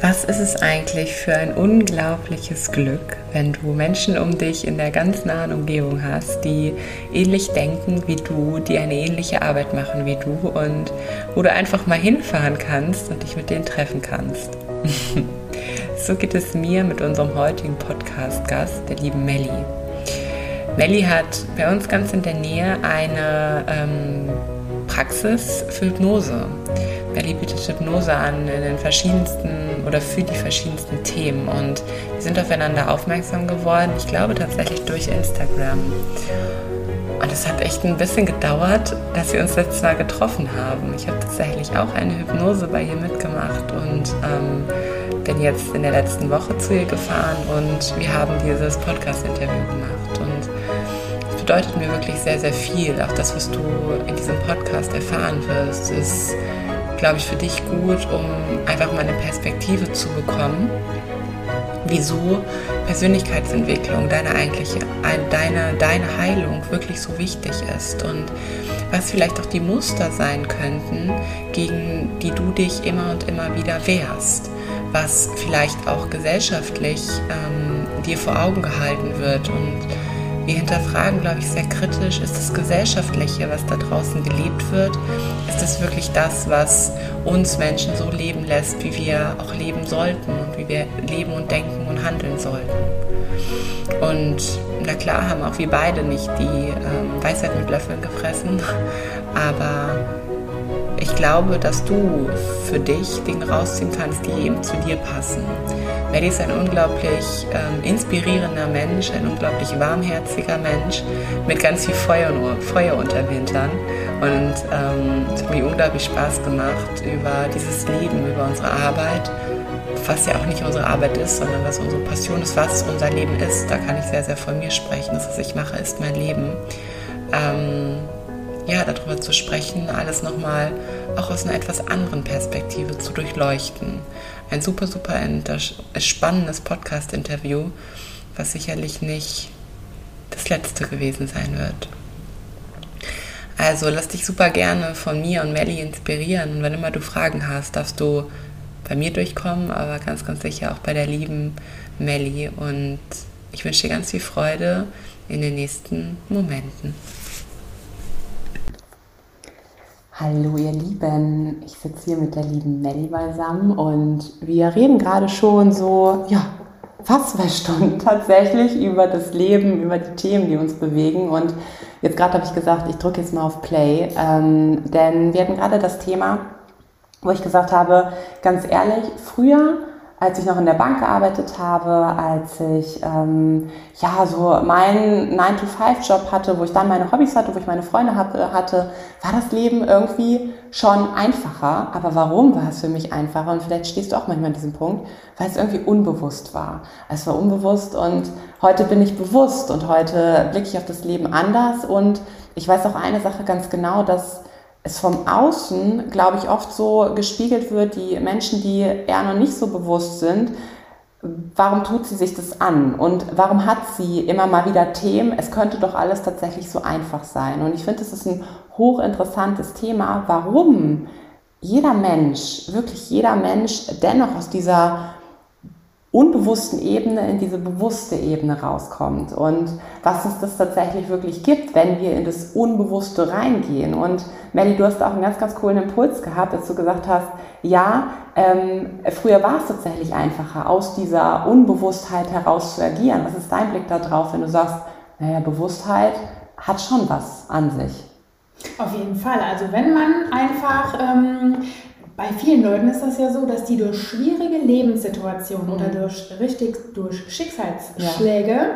Was ist es eigentlich für ein unglaubliches Glück, wenn du Menschen um dich in der ganz nahen Umgebung hast, die ähnlich denken wie du, die eine ähnliche Arbeit machen wie du und wo du einfach mal hinfahren kannst und dich mit denen treffen kannst. so geht es mir mit unserem heutigen Podcast-Gast, der lieben Melli. Melli hat bei uns ganz in der Nähe eine ähm, Praxis für Hypnose. Bietet Hypnose an in den verschiedensten oder für die verschiedensten Themen. Und wir sind aufeinander aufmerksam geworden, ich glaube tatsächlich durch Instagram. Und es hat echt ein bisschen gedauert, dass wir uns letztes Mal getroffen haben. Ich habe tatsächlich auch eine Hypnose bei ihr mitgemacht und ähm, bin jetzt in der letzten Woche zu ihr gefahren und wir haben dieses Podcast-Interview gemacht. Und es bedeutet mir wirklich sehr, sehr viel. Auch das, was du in diesem Podcast erfahren wirst, ist glaube ich, für dich gut, um einfach mal eine Perspektive zu bekommen, wieso Persönlichkeitsentwicklung, deine eigentliche, deine, deine Heilung wirklich so wichtig ist und was vielleicht auch die Muster sein könnten, gegen die du dich immer und immer wieder wehrst, was vielleicht auch gesellschaftlich ähm, dir vor Augen gehalten wird und wir hinterfragen, glaube ich, sehr kritisch, ist das Gesellschaftliche, was da draußen gelebt wird, ist es wirklich das, was uns Menschen so leben lässt, wie wir auch leben sollten und wie wir leben und denken und handeln sollten. Und na klar haben auch wir beide nicht die ähm, Weisheit mit Löffeln gefressen, aber ich glaube, dass du für dich Dinge rausziehen kannst, die eben zu dir passen. Maddie ist ein unglaublich ähm, inspirierender Mensch, ein unglaublich warmherziger Mensch mit ganz viel Feuer, Feuer unter dem Hintern. Und ähm, es hat mir unglaublich Spaß gemacht über dieses Leben, über unsere Arbeit, was ja auch nicht unsere Arbeit ist, sondern was unsere Passion ist, was unser Leben ist. Da kann ich sehr, sehr von mir sprechen. Das, was ich mache, ist mein Leben. Ähm, ja, darüber zu sprechen, alles nochmal auch aus einer etwas anderen Perspektive zu durchleuchten. Ein super, super spannendes Podcast-Interview, was sicherlich nicht das letzte gewesen sein wird. Also lass dich super gerne von mir und Melly inspirieren. Und wenn immer du Fragen hast, darfst du bei mir durchkommen, aber ganz, ganz sicher auch bei der lieben Melly. Und ich wünsche dir ganz viel Freude in den nächsten Momenten. Hallo ihr Lieben, ich sitze hier mit der lieben Melli beisammen und wir reden gerade schon so, ja, fast zwei Stunden tatsächlich über das Leben, über die Themen, die uns bewegen. Und jetzt gerade habe ich gesagt, ich drücke jetzt mal auf Play, ähm, denn wir hatten gerade das Thema, wo ich gesagt habe, ganz ehrlich, früher als ich noch in der Bank gearbeitet habe, als ich ähm, ja so meinen 9-to-5-Job hatte, wo ich dann meine Hobbys hatte, wo ich meine Freunde hatte, war das Leben irgendwie schon einfacher. Aber warum war es für mich einfacher? Und vielleicht stehst du auch manchmal an diesem Punkt, weil es irgendwie unbewusst war. Es war unbewusst und heute bin ich bewusst und heute blicke ich auf das Leben anders und ich weiß auch eine Sache ganz genau, dass es vom Außen, glaube ich, oft so gespiegelt wird, die Menschen, die eher noch nicht so bewusst sind, warum tut sie sich das an und warum hat sie immer mal wieder Themen, es könnte doch alles tatsächlich so einfach sein. Und ich finde, es ist ein hochinteressantes Thema, warum jeder Mensch, wirklich jeder Mensch dennoch aus dieser unbewussten Ebene in diese bewusste Ebene rauskommt und was es das tatsächlich wirklich gibt, wenn wir in das Unbewusste reingehen. Und Melly, du hast auch einen ganz, ganz coolen Impuls gehabt, dass du gesagt hast, ja, ähm, früher war es tatsächlich einfacher, aus dieser Unbewusstheit heraus zu agieren. Was ist dein Blick darauf, wenn du sagst, naja, Bewusstheit hat schon was an sich? Auf jeden Fall. Also wenn man einfach ähm, bei vielen Leuten ist das ja so, dass die durch schwierige Lebenssituationen mhm. oder durch richtig durch Schicksalsschläge ja.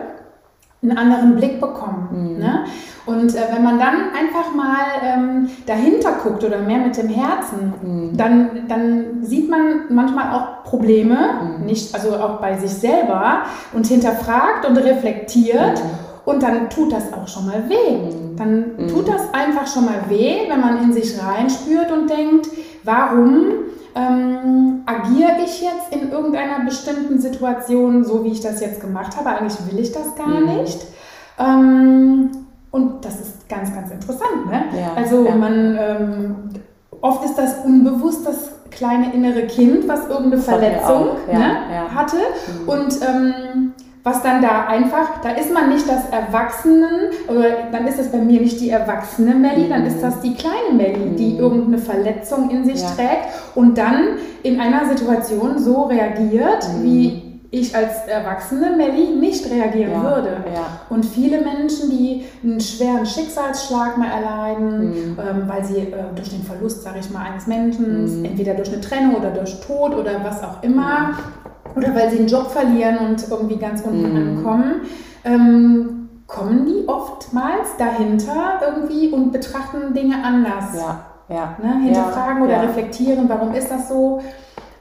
einen anderen Blick bekommen. Mhm. Ne? Und äh, wenn man dann einfach mal ähm, dahinter guckt oder mehr mit dem Herzen, mhm. dann, dann sieht man manchmal auch Probleme, mhm. nicht, also auch bei sich selber und hinterfragt und reflektiert. Mhm. Und dann tut das auch schon mal weh. Mhm. Dann tut das einfach schon mal weh, wenn man in sich reinspürt und denkt, warum ähm, agiere ich jetzt in irgendeiner bestimmten Situation so, wie ich das jetzt gemacht habe? Eigentlich will ich das gar mhm. nicht. Ähm, und das ist ganz, ganz interessant. Ne? Ja, also ja. man, ähm, oft ist das unbewusst, das kleine innere Kind, was irgendeine Verletzung ja, ne, hatte. Mhm. Und ähm, was dann da einfach, da ist man nicht das Erwachsenen, oder dann ist es bei mir nicht die erwachsene Melli, mhm. dann ist das die kleine Melli, mhm. die irgendeine Verletzung in sich ja. trägt und dann in einer Situation so reagiert, mhm. wie ich als erwachsene Melli nicht reagieren ja, würde. Ja. Und viele Menschen, die einen schweren Schicksalsschlag mal erleiden, mhm. ähm, weil sie äh, durch den Verlust, sage ich mal, eines Menschen, mhm. entweder durch eine Trennung oder durch Tod oder was auch immer, oder weil sie einen Job verlieren und irgendwie ganz unten mhm. ankommen, ähm, kommen die oftmals dahinter irgendwie und betrachten Dinge anders. Ja, ja. Ne? Hinterfragen ja, oder ja. reflektieren, warum ist das so?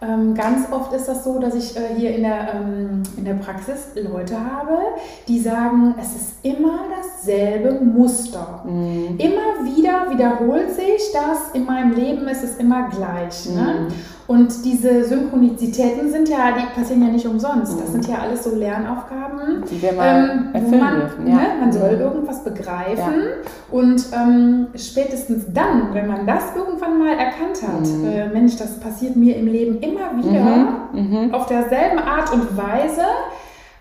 Ähm, ganz oft ist das so, dass ich äh, hier in der, ähm, in der Praxis Leute habe, die sagen, es ist immer dasselbe Muster. Mhm. Immer wieder wiederholt sich das, in meinem Leben ist es immer gleich. Ne? Mhm. Ne? Und diese Synchronizitäten sind ja, die passieren ja nicht umsonst. Das sind ja alles so Lernaufgaben, die wir mal ähm, wo man, dürfen, ja. ne, man soll mhm. irgendwas begreifen. Ja. Und ähm, spätestens dann, wenn man das irgendwann mal erkannt hat, mhm. äh, Mensch, das passiert mir im Leben immer wieder, mhm. mhm. auf derselben Art und Weise,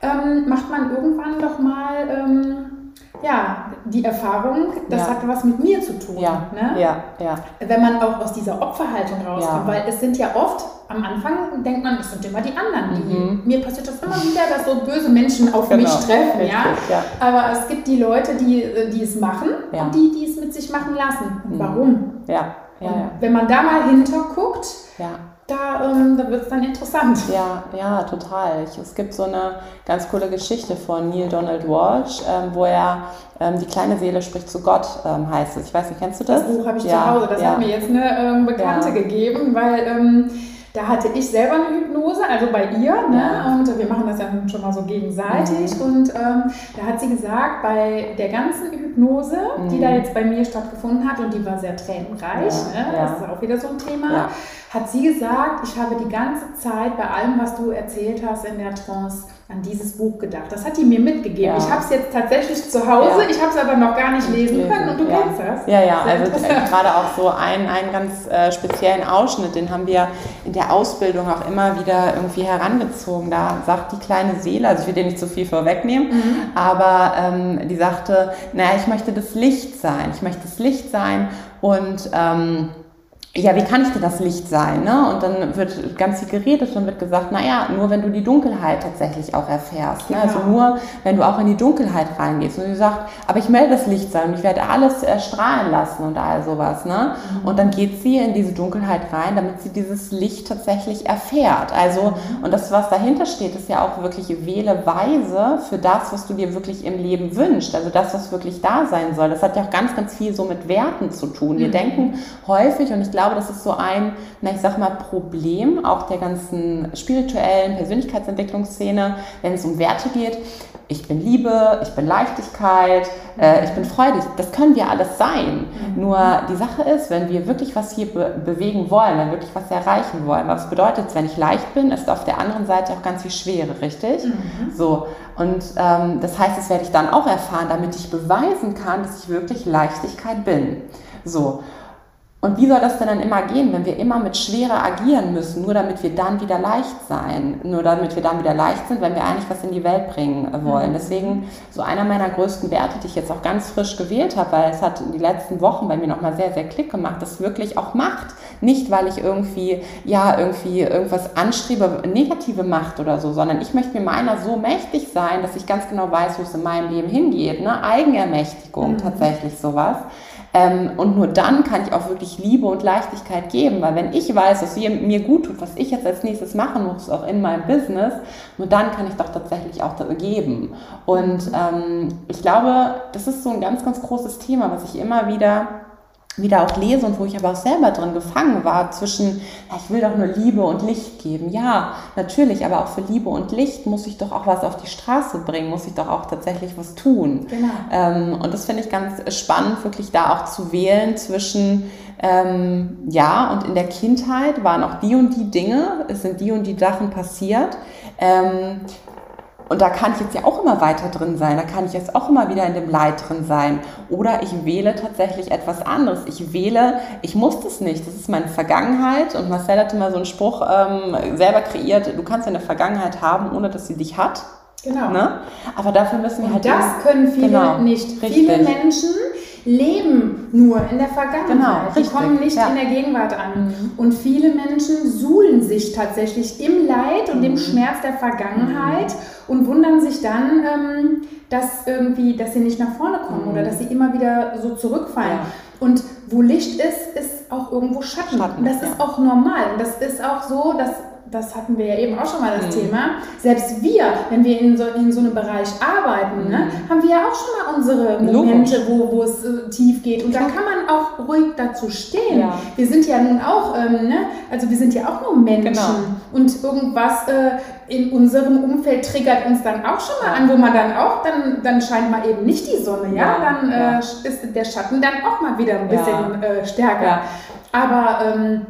ähm, macht man irgendwann doch mal ähm, ja, die Erfahrung, das ja. hat was mit mir zu tun. Ja. Ne? ja, ja. Wenn man auch aus dieser Opferhaltung rauskommt, ja. weil es sind ja oft, am Anfang denkt man, es sind immer die anderen. Die, mhm. Mir passiert das immer wieder, dass so böse Menschen auf genau. mich treffen. Richtig, ja? Aber es gibt die Leute, die, die es machen und die, die es mit sich machen lassen. Und mhm. warum? Ja. Ja, Wenn man da mal hinterguckt, ja da, ähm, da wird es dann interessant. Ja, ja, total. Ich, es gibt so eine ganz coole Geschichte von Neil Donald Walsh, ähm, wo er ähm, Die kleine Seele spricht zu Gott ähm, heißt es. Ich weiß nicht, kennst du das? Das Buch habe ich ja, zu Hause. Das ja. hat mir jetzt eine ähm, Bekannte ja. gegeben, weil ähm, da hatte ich selber eine Hypnose, also bei ihr, ne? und wir machen das ja schon mal so gegenseitig. Mhm. Und ähm, da hat sie gesagt, bei der ganzen Hypnose, mhm. die da jetzt bei mir stattgefunden hat, und die war sehr tränenreich, ja. Ne? das ist auch wieder so ein Thema, hat sie gesagt, ich habe die ganze Zeit bei allem, was du erzählt hast in der Trance, an dieses Buch gedacht. Das hat die mir mitgegeben. Ja. Ich habe es jetzt tatsächlich zu Hause, ja. ich habe es aber noch gar nicht lesen, lesen. können und du ja. kennst das. Ja, ja, also gerade auch so einen, einen ganz äh, speziellen Ausschnitt, den haben wir in der Ausbildung auch immer wieder irgendwie herangezogen. Da sagt die kleine Seele, also ich will dir nicht zu viel vorwegnehmen, mhm. aber ähm, die sagte, naja, ich möchte das Licht sein, ich möchte das Licht sein und ähm, ja, wie kann ich denn das Licht sein? Ne? Und dann wird ganz viel geredet und wird gesagt, naja, nur wenn du die Dunkelheit tatsächlich auch erfährst. Ne? Also ja. Also nur, wenn du auch in die Dunkelheit reingehst. Und sie sagt, aber ich melde das Licht sein und ich werde alles erstrahlen lassen und all sowas. Ne? Mhm. Und dann geht sie in diese Dunkelheit rein, damit sie dieses Licht tatsächlich erfährt. Also, mhm. und das, was dahinter steht, ist ja auch wirklich wähle weise für das, was du dir wirklich im Leben wünschst. Also das, was wirklich da sein soll. Das hat ja auch ganz, ganz viel so mit Werten zu tun. Wir mhm. denken häufig, und ich glaube, glaube, das ist so ein, na, ich sag mal, Problem auch der ganzen spirituellen Persönlichkeitsentwicklungsszene, wenn es um Werte geht. Ich bin Liebe, ich bin Leichtigkeit, äh, ich bin freudig. Das können wir alles sein. Mhm. Nur die Sache ist, wenn wir wirklich was hier be bewegen wollen, wenn wir wirklich was erreichen wollen, was bedeutet wenn ich leicht bin, ist auf der anderen Seite auch ganz viel Schwere, richtig? Mhm. So. Und ähm, das heißt, das werde ich dann auch erfahren, damit ich beweisen kann, dass ich wirklich Leichtigkeit bin. So. Und wie soll das denn dann immer gehen, wenn wir immer mit Schwere agieren müssen, nur damit wir dann wieder leicht sein, nur damit wir dann wieder leicht sind, wenn wir eigentlich was in die Welt bringen wollen. Mhm. Deswegen so einer meiner größten Werte, die ich jetzt auch ganz frisch gewählt habe, weil es hat in den letzten Wochen bei mir nochmal sehr, sehr Klick gemacht, das wirklich auch Macht. Nicht, weil ich irgendwie, ja, irgendwie irgendwas anstrebe, negative Macht oder so, sondern ich möchte mir meiner so mächtig sein, dass ich ganz genau weiß, wo es in meinem Leben hingeht. Ne? Eigenermächtigung, mhm. tatsächlich sowas. Ähm, und nur dann kann ich auch wirklich Liebe und Leichtigkeit geben, weil wenn ich weiß, was mir gut tut, was ich jetzt als nächstes machen muss, auch in meinem Business, nur dann kann ich doch tatsächlich auch geben. Und ähm, ich glaube, das ist so ein ganz, ganz großes Thema, was ich immer wieder wieder auch lese und wo ich aber auch selber drin gefangen war zwischen, ja, ich will doch nur Liebe und Licht geben. Ja, natürlich, aber auch für Liebe und Licht muss ich doch auch was auf die Straße bringen, muss ich doch auch tatsächlich was tun. Genau. Ähm, und das finde ich ganz spannend, wirklich da auch zu wählen zwischen, ähm, ja, und in der Kindheit waren auch die und die Dinge, es sind die und die Sachen passiert. Ähm, Und da kann ich jetzt ja auch immer weiter drin sein. Da kann ich jetzt auch immer wieder in dem Leid drin sein. Oder ich wähle tatsächlich etwas anderes. Ich wähle, ich muss das nicht. Das ist meine Vergangenheit. Und Marcel hatte mal so einen Spruch ähm, selber kreiert. Du kannst eine Vergangenheit haben, ohne dass sie dich hat. Genau. Ne? Aber dafür müssen wir Und halt. das eben- können viele Genau, nicht. richtig. Viele Menschen leben nur in der Vergangenheit. Genau, richtig, kommen nicht ja. Mhm. in der Gegenwart an. Und viele Menschen suhlen sich tatsächlich im Leid und Mhm. im Schmerz der Vergangenheit und wundern sich dann, ähm, dass irgendwie, dass sie nicht nach vorne kommen oder dass sie immer wieder so zurückfallen. Mhm. Ja. Und wo Licht ist, ist auch irgendwo Schatten. Schatten, das ja. ist auch normal. Und das ist auch so, dass das hatten wir ja eben auch schon mal das Mhm. Thema. Selbst wir, wenn wir in so, in so einem Bereich arbeiten, ne, haben wir ja auch schon mal unsere Momente, wo, wo es äh, tief geht. Und da kann man auch ruhig dazu stehen. Ja. Wir sind ja nun auch, ähm, ne, also wir sind ja auch nur Menschen. Genau. Und irgendwas äh, in unserem Umfeld triggert uns dann auch schon mal an, wo man dann auch, dann, dann scheint mal eben nicht die Sonne, ja, Ja, dann. Äh, ist der Schatten dann auch mal wieder ein bisschen äh, stärker. Aber ähm,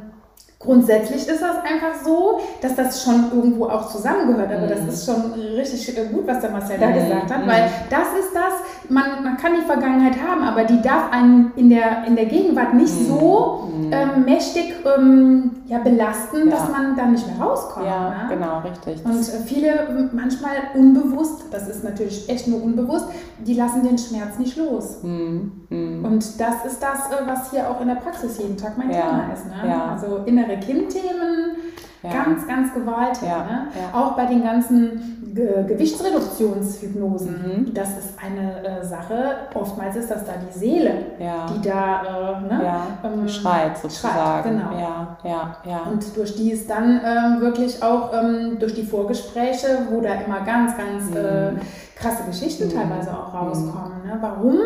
grundsätzlich ist das einfach so, dass das schon irgendwo auch zusammengehört. Aber das ist schon richtig äh, gut, was der Marcel da Mhm. gesagt hat, weil das ist das, man, man kann die Vergangenheit haben, aber die darf einen in der, in der Gegenwart nicht Mhm. so ähm, mächtig ähm, ja, belasten, Ja. dass man da nicht mehr rauskommt. Ja, ne? genau, richtig. Und äh, viele m- manchmal unbewusst, das ist natürlich echt nur unbewusst, die lassen den Schmerz nicht los. Mhm. Mhm. Und das ist das, äh, was hier auch in der Praxis jeden Tag mein Ja, Thema ist. Ne? ja. Also innere Kindthemen, Ja. ganz, ganz gewaltig. Ja, Ne? ja. Auch bei den ganzen Ge Gewichtsreduktionshypnosen. Mhm. Das ist eine äh, Sache, oftmals ist das da die Seele, die da äh, ne? ähm, schreit sozusagen. schreit, genau. Ja, ja, ja. Und durch die es dann ähm, wirklich auch ähm, durch die Vorgespräche, wo da immer ganz, ganz äh, krasse Geschichten Mhm. teilweise auch rauskommen. Ne? Warum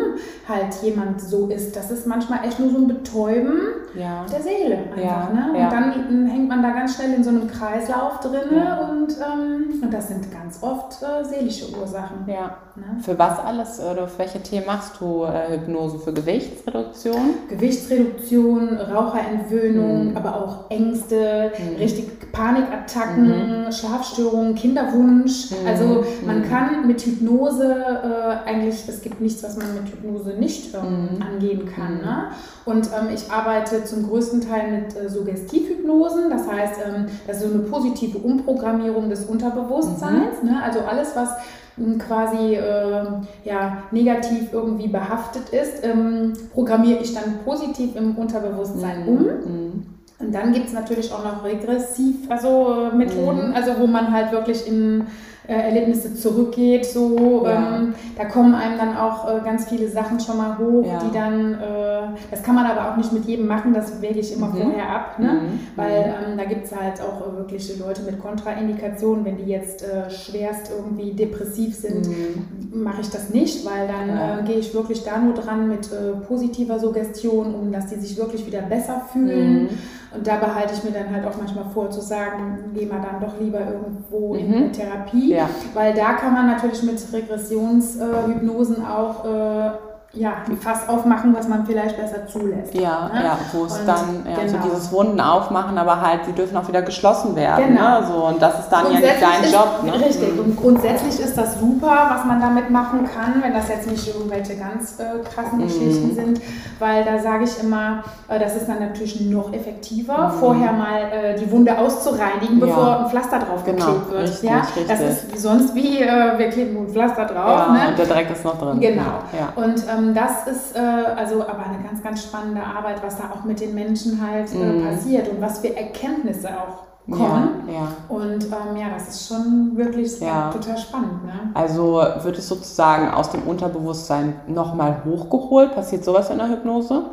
halt jemand so ist, das ist manchmal echt nur so ein Betäuben ja. der Seele einfach. Ja, ne? Und ja. dann hängt man da ganz schnell in so einem Kreislauf drin und, ähm, und das sind ganz oft äh, seelische Ursachen. ja. Ne? Für was alles oder für welche Themen machst du äh, Hypnose? Für Gewichtsreduktion? Gewichtsreduktion, Raucherentwöhnung, Mhm. aber auch Ängste, Mhm. richtig Panikattacken, Schlafstörungen, Kinderwunsch. Also man Mhm. kann mit Hypnose äh, eigentlich, es gibt nichts, was man mit Hypnose nicht ähm, Mhm. angehen kann. Mhm. Ne? Und ähm, ich arbeite zum größten Teil mit äh, Suggestivhypnosen, das heißt, ähm, das ist so eine positive Umprogrammierung des Unterbewusstseins. Mhm. Ne? Also alles, was ähm, quasi äh, ja, negativ irgendwie behaftet ist, ähm, programmiere ich dann positiv im Unterbewusstsein um. Mhm. Und dann gibt es natürlich auch noch regressiv, also äh, Methoden, Mhm. also wo man halt wirklich in Erlebnisse zurückgeht. So, Ja. ähm, da kommen einem dann auch äh, ganz viele Sachen schon mal hoch, Ja. die dann, äh, das kann man aber auch nicht mit jedem machen, das wäge ich immer Mhm. vorher ab, ne? Mhm. weil ähm, da gibt es halt auch äh, wirklich Leute mit Kontraindikationen, wenn die jetzt äh, schwerst irgendwie depressiv sind, Mhm. mache ich das nicht, weil dann äh, gehe ich wirklich da nur dran mit äh, positiver Suggestion, um dass die sich wirklich wieder besser fühlen. Und da behalte ich mir dann halt auch manchmal vor zu sagen, geh mal dann doch lieber irgendwo in Mhm. eine Therapie, Ja. weil da kann man natürlich mit Regressionshypnosen auch äh, ja, ein Fass aufmachen, was man vielleicht besser zulässt. Ja, ne? ja, wo es dann ja, so genau. dieses Wunden aufmachen, aber halt, sie dürfen auch wieder geschlossen werden. Genau. Ne? So, und das ist dann ja nicht dein ist, Job. Ne? Richtig. Und grundsätzlich ist das super, was man damit machen kann, wenn das jetzt nicht irgendwelche ganz äh, krassen Mhm. Geschichten sind, weil da sage ich immer, äh, das ist dann natürlich noch effektiver, vorher mal äh, die Wunde auszureinigen, Mhm. Ja. bevor ein Pflaster drauf Genau, geklebt wird. richtig, ja? richtig. Das ist wie sonst wie, äh, wir kleben ein Pflaster drauf. Ja, ne? und der Dreck ist noch drin. Genau. Ja. Und ähm, das ist äh, also aber eine ganz, ganz spannende Arbeit, was da auch mit den Menschen halt äh, Mhm. passiert und was für Erkenntnisse auch kommen. Ja, ja. Und ähm, ja, das ist schon wirklich Ja. total spannend. Ne? Also wird es sozusagen aus dem Unterbewusstsein nochmal hochgeholt? Passiert sowas in der Hypnose?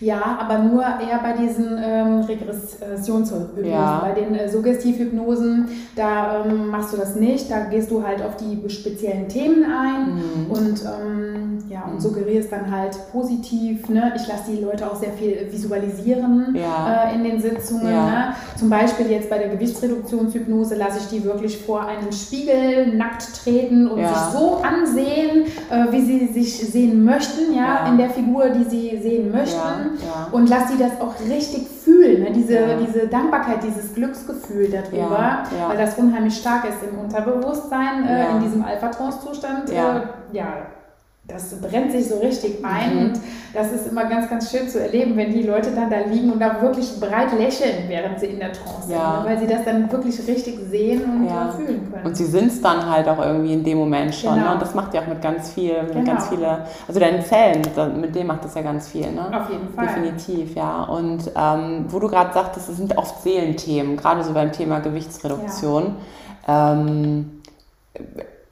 Ja, aber nur eher bei diesen ähm, Regressionshypnosen. Ja. Bei den äh, Suggestivhypnosen, da ähm, machst du das nicht. Da gehst du halt auf die speziellen Themen ein. Mhm. Und ähm, ja, und mhm. suggeriere es dann halt positiv. Ne? Ich lasse die Leute auch sehr viel visualisieren ja. äh, in den Sitzungen. Ja. Ne? Zum Beispiel jetzt bei der Gewichtsreduktionshypnose lasse ich die wirklich vor einen Spiegel nackt treten und ja. sich so ansehen, äh, wie sie sich sehen möchten, ja, in der Figur, die sie sehen möchten. Und lasse die das auch richtig fühlen, ne? diese, diese Dankbarkeit, dieses Glücksgefühl darüber, weil das unheimlich stark ist im Unterbewusstsein, äh, in diesem Alpha-Trance-Zustand. ja. äh, ja, das brennt sich so richtig ein mhm. und das ist immer ganz, ganz schön zu erleben, wenn die Leute dann da liegen und auch wirklich breit lächeln, während sie in der Trance ja. sind, ne? weil sie das dann wirklich richtig sehen und ja. fühlen können. Und sie sind es dann halt auch irgendwie in dem Moment schon. Ne? Genau. Ne? Und das macht ja auch mit ganz viel, mit genau. ganz viele, also deinen Zellen, mit dem macht das ja ganz viel. Ne? Auf jeden Fall. Definitiv, ja. Und ähm, wo du gerade sagtest, es sind oft Seelenthemen, gerade so beim Thema Gewichtsreduktion. Ja. Ähm,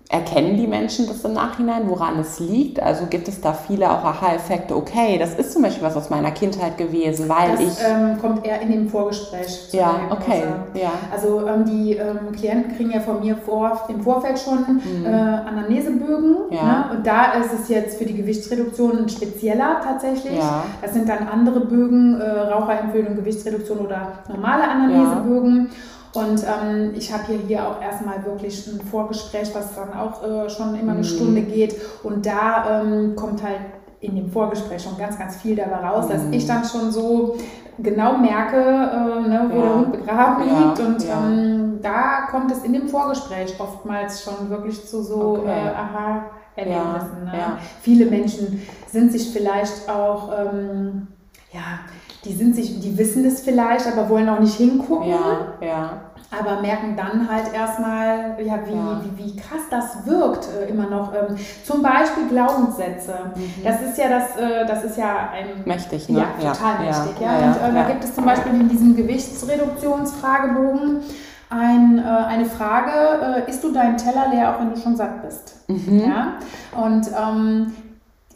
Erkennen die Menschen das im Nachhinein, woran es liegt? Also gibt es da viele auch Aha-Effekte? Okay, das ist zum Beispiel was aus meiner Kindheit gewesen, weil das, ich. Ähm, kommt eher in dem Vorgespräch. Ja, okay. Ja. Also ähm, die ähm, Klienten kriegen ja von mir vor, im Vorfeld schon mhm. äh, Anamnesebögen. Ja. Ne? Und da ist es jetzt für die Gewichtsreduktion ein spezieller tatsächlich. Ja. Das sind dann andere Bögen, äh, Raucherempfehlung, Gewichtsreduktion oder normale Anamnesebögen. Ja. Und ähm, ich habe hier, hier auch erstmal wirklich ein Vorgespräch, was dann auch äh, schon immer eine mhm. Stunde geht. Und da ähm, kommt halt in dem Vorgespräch schon ganz, ganz viel dabei raus, mhm. dass ich dann schon so genau merke, äh, ne, wo ja. der Hund begraben ja. liegt. Und ja. ähm, da kommt es in dem Vorgespräch oftmals schon wirklich zu so okay. äh, Aha-Erlebnissen. Ne? Viele Menschen sind sich vielleicht auch, ähm, ja, die sind sich, die wissen es vielleicht, aber wollen auch nicht hingucken. Ja, ja. Aber merken dann halt erstmal, ja, wie, ja. Wie, wie krass das wirkt äh, immer noch. Ähm, zum Beispiel Glaubenssätze. Mhm. Das ist ja das, äh, das ist ja ein mächtig, ne? Ja, total ja. mächtig. Ja. Und äh, da gibt es zum Beispiel in diesem Gewichtsreduktionsfragebogen ein, äh, eine Frage, äh, isst du deinen Teller leer, auch wenn du schon satt bist? Mhm. Ja? Und ähm,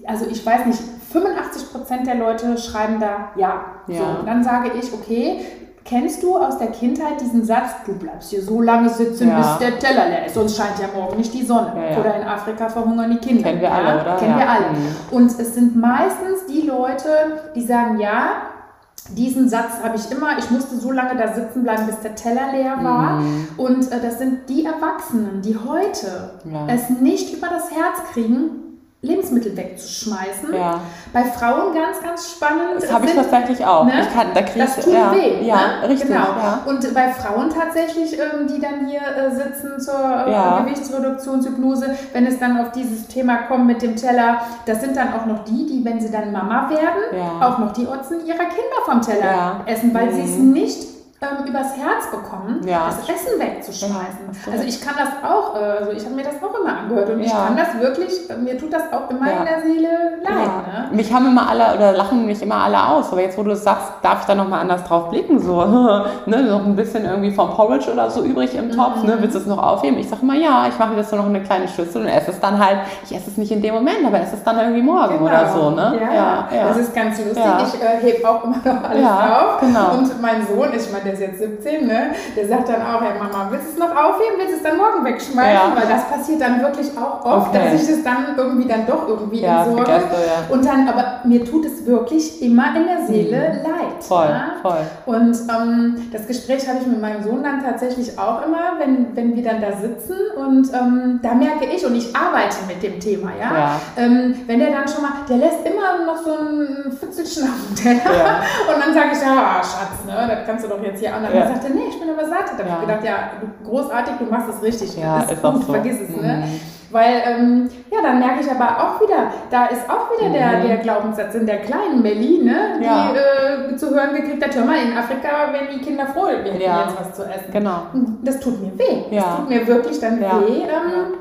also ich weiß nicht, 85 Prozent der Leute schreiben da ja. ja. So, dann sage ich, okay, Kennst du aus der Kindheit diesen Satz, du bleibst hier so lange sitzen, ja. bis der Teller leer ist, sonst scheint ja morgen nicht die Sonne. Ja, ja. Oder in Afrika verhungern die Kinder. Kennen wir alle, oder? Kennen wir alle. Mhm. Und es sind meistens die Leute, die sagen, ja, diesen Satz habe ich immer, ich musste so lange da sitzen bleiben, bis der Teller leer war. Mhm. Und äh, das sind die Erwachsenen, die heute es nicht über das Herz kriegen, Lebensmittel wegzuschmeißen. Ja. Bei Frauen ganz, ganz spannend. Das habe ich tatsächlich auch. Ne? Ich kann, da das tut ja, weh. Ja, ne? richtig. Genau. Ja. Und bei Frauen tatsächlich, ähm, die dann hier äh, sitzen zur äh, ja. Gewichtsreduktionshypnose, wenn es dann auf dieses Thema kommt mit dem Teller, das sind dann auch noch die, die, wenn sie dann Mama werden, auch noch die Otzen ihrer Kinder vom Teller essen, weil mhm. sie es nicht ähm, übers Herz bekommen, ja. das Essen wegzuschmeißen. Ja, also ich kann das auch, äh, also ich habe mir das auch immer angehört und ja. ich kann das wirklich, äh, mir tut das auch immer in der Seele leid. Ne? Mich haben immer alle oder lachen mich immer alle aus, aber jetzt wo du es sagst, darf ich da nochmal anders drauf blicken, so ne, noch ein bisschen irgendwie vom Porridge oder so übrig im Topf, ne, mhm. ne, willst du es noch aufheben? Ich sage immer ja, ich mache das so noch in eine kleine Schüssel und esse es dann halt, ich esse es nicht in dem Moment, aber esse es dann irgendwie morgen genau. oder so. Ne? Ja, das ist ganz lustig, ich äh, hebe auch immer noch alles auf genau. und mein Sohn, ich meine, der ist jetzt 17, ne? der sagt dann auch, hey Mama, willst du es noch aufheben, willst du es dann morgen wegschmeißen? Ja. Weil das passiert dann wirklich auch oft, okay. dass ich es dann irgendwie dann doch irgendwie ja, entsorge. Ja. Und dann, aber mir tut es wirklich immer in der Seele mhm. leid. Voll, ja? voll. Und ähm, das Gespräch habe ich mit meinem Sohn dann tatsächlich auch immer, wenn, wenn wir dann da sitzen und ähm, da merke ich, und ich arbeite mit dem Thema, ja, ja. Ähm, wenn der dann schon mal, der lässt immer noch so ein Pfützelchen auf dem Teller und dann sage ich, ja, Schatz, ne, das kannst du doch jetzt hier an. Und dann sagt er, nee, ich bin aber satt. Da habe ich gedacht, ja, großartig, du machst es richtig. Ja, ist, ist gut, so. vergiss es, ne? Mhm. Weil, ähm, ja, dann merke ich aber auch wieder, da ist auch wieder mhm. der, der Glaubenssatz in der kleinen Melli, ne, die ja. äh, zu hören gekriegt hat, hör mal, in Afrika werden die Kinder froh, wir hätten ja. jetzt was zu essen. Genau. Das tut mir weh. Ja. Das tut mir wirklich dann weh. Ähm,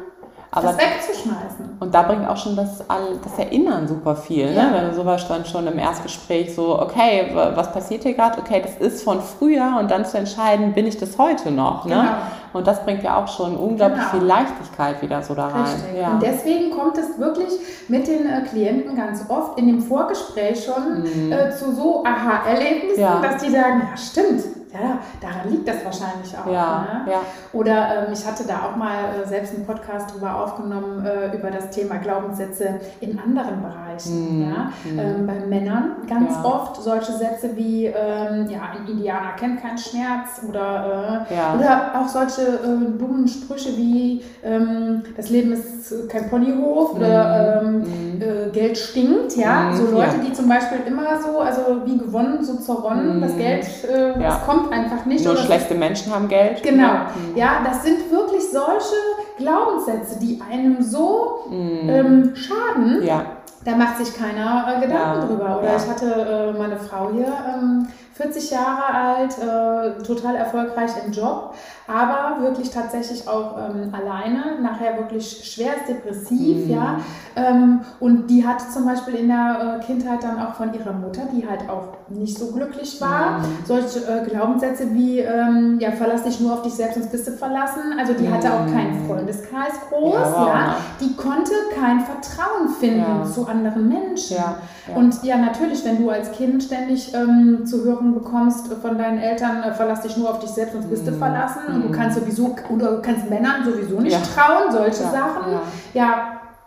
aber das wegzuschmeißen. Und da bringt auch schon das, das Erinnern super viel. Ne? Ja. Ne? Wenn du sowas dann schon im Erstgespräch so, okay, was passiert hier gerade? Okay, das ist von früher und dann zu entscheiden, bin ich das heute noch? Ne? Genau. Und das bringt ja auch schon unglaublich genau. viel Leichtigkeit wieder so da rein. Ja. Und deswegen kommt es wirklich mit den äh, Klienten ganz oft in dem Vorgespräch schon mhm. äh, zu so Aha-Erlebnissen, ja. dass die sagen, ja stimmt, ja, daran liegt das wahrscheinlich auch. Ja, ne? ja. Oder ähm, ich hatte da auch mal äh, selbst einen Podcast drüber aufgenommen, äh, über das Thema Glaubenssätze in anderen Bereichen. Mhm. Ja? Mhm. Ähm, bei Männern ganz Ja. oft solche Sätze wie, ähm, ja, ein Indianer kennt keinen Schmerz oder, äh, Ja. oder auch solche äh, dummen Sprüche wie, ähm, das Leben ist kein Ponyhof oder ähm, Mhm. äh, Geld stinkt, ja. Mhm, So Leute, die zum Beispiel immer so, also wie gewonnen, so zerronnen, Mhm. das Geld, äh, Ja. Kommt einfach nicht. Nur schlechte Menschen haben Geld. Genau, Mhm. ja, das sind wirklich solche Glaubenssätze, die einem so Mhm. ähm, schaden, Ja. da macht sich keiner äh, Gedanken Ja, drüber. Oder ja. ich hatte äh, meine Frau hier, ähm, 40 Jahre alt, äh, total erfolgreich im Job, aber wirklich tatsächlich auch ähm, alleine, nachher wirklich schwerst depressiv, Mhm. ja. Ähm, und die hat zum Beispiel in der äh, Kindheit dann auch von ihrer Mutter, die halt auch nicht so glücklich war, Mhm. solche äh, Glaubenssätze wie, ähm, ja, verlass dich nur auf dich selbst, sonst bist du verlassen. Also die hatte auch keinen Freundeskreis groß, Ja, wow. ja. Die konnte kein Vertrauen finden Ja. zu anderen Menschen. Ja. Und ja, natürlich, wenn du als Kind ständig ähm, zu hören bekommst von deinen Eltern, äh, verlass dich nur auf dich selbst, sonst bist du verlassen und du kannst sowieso, oder kannst Männern sowieso nicht Mhm. Ja. trauen, solche Ja, Sachen. ja.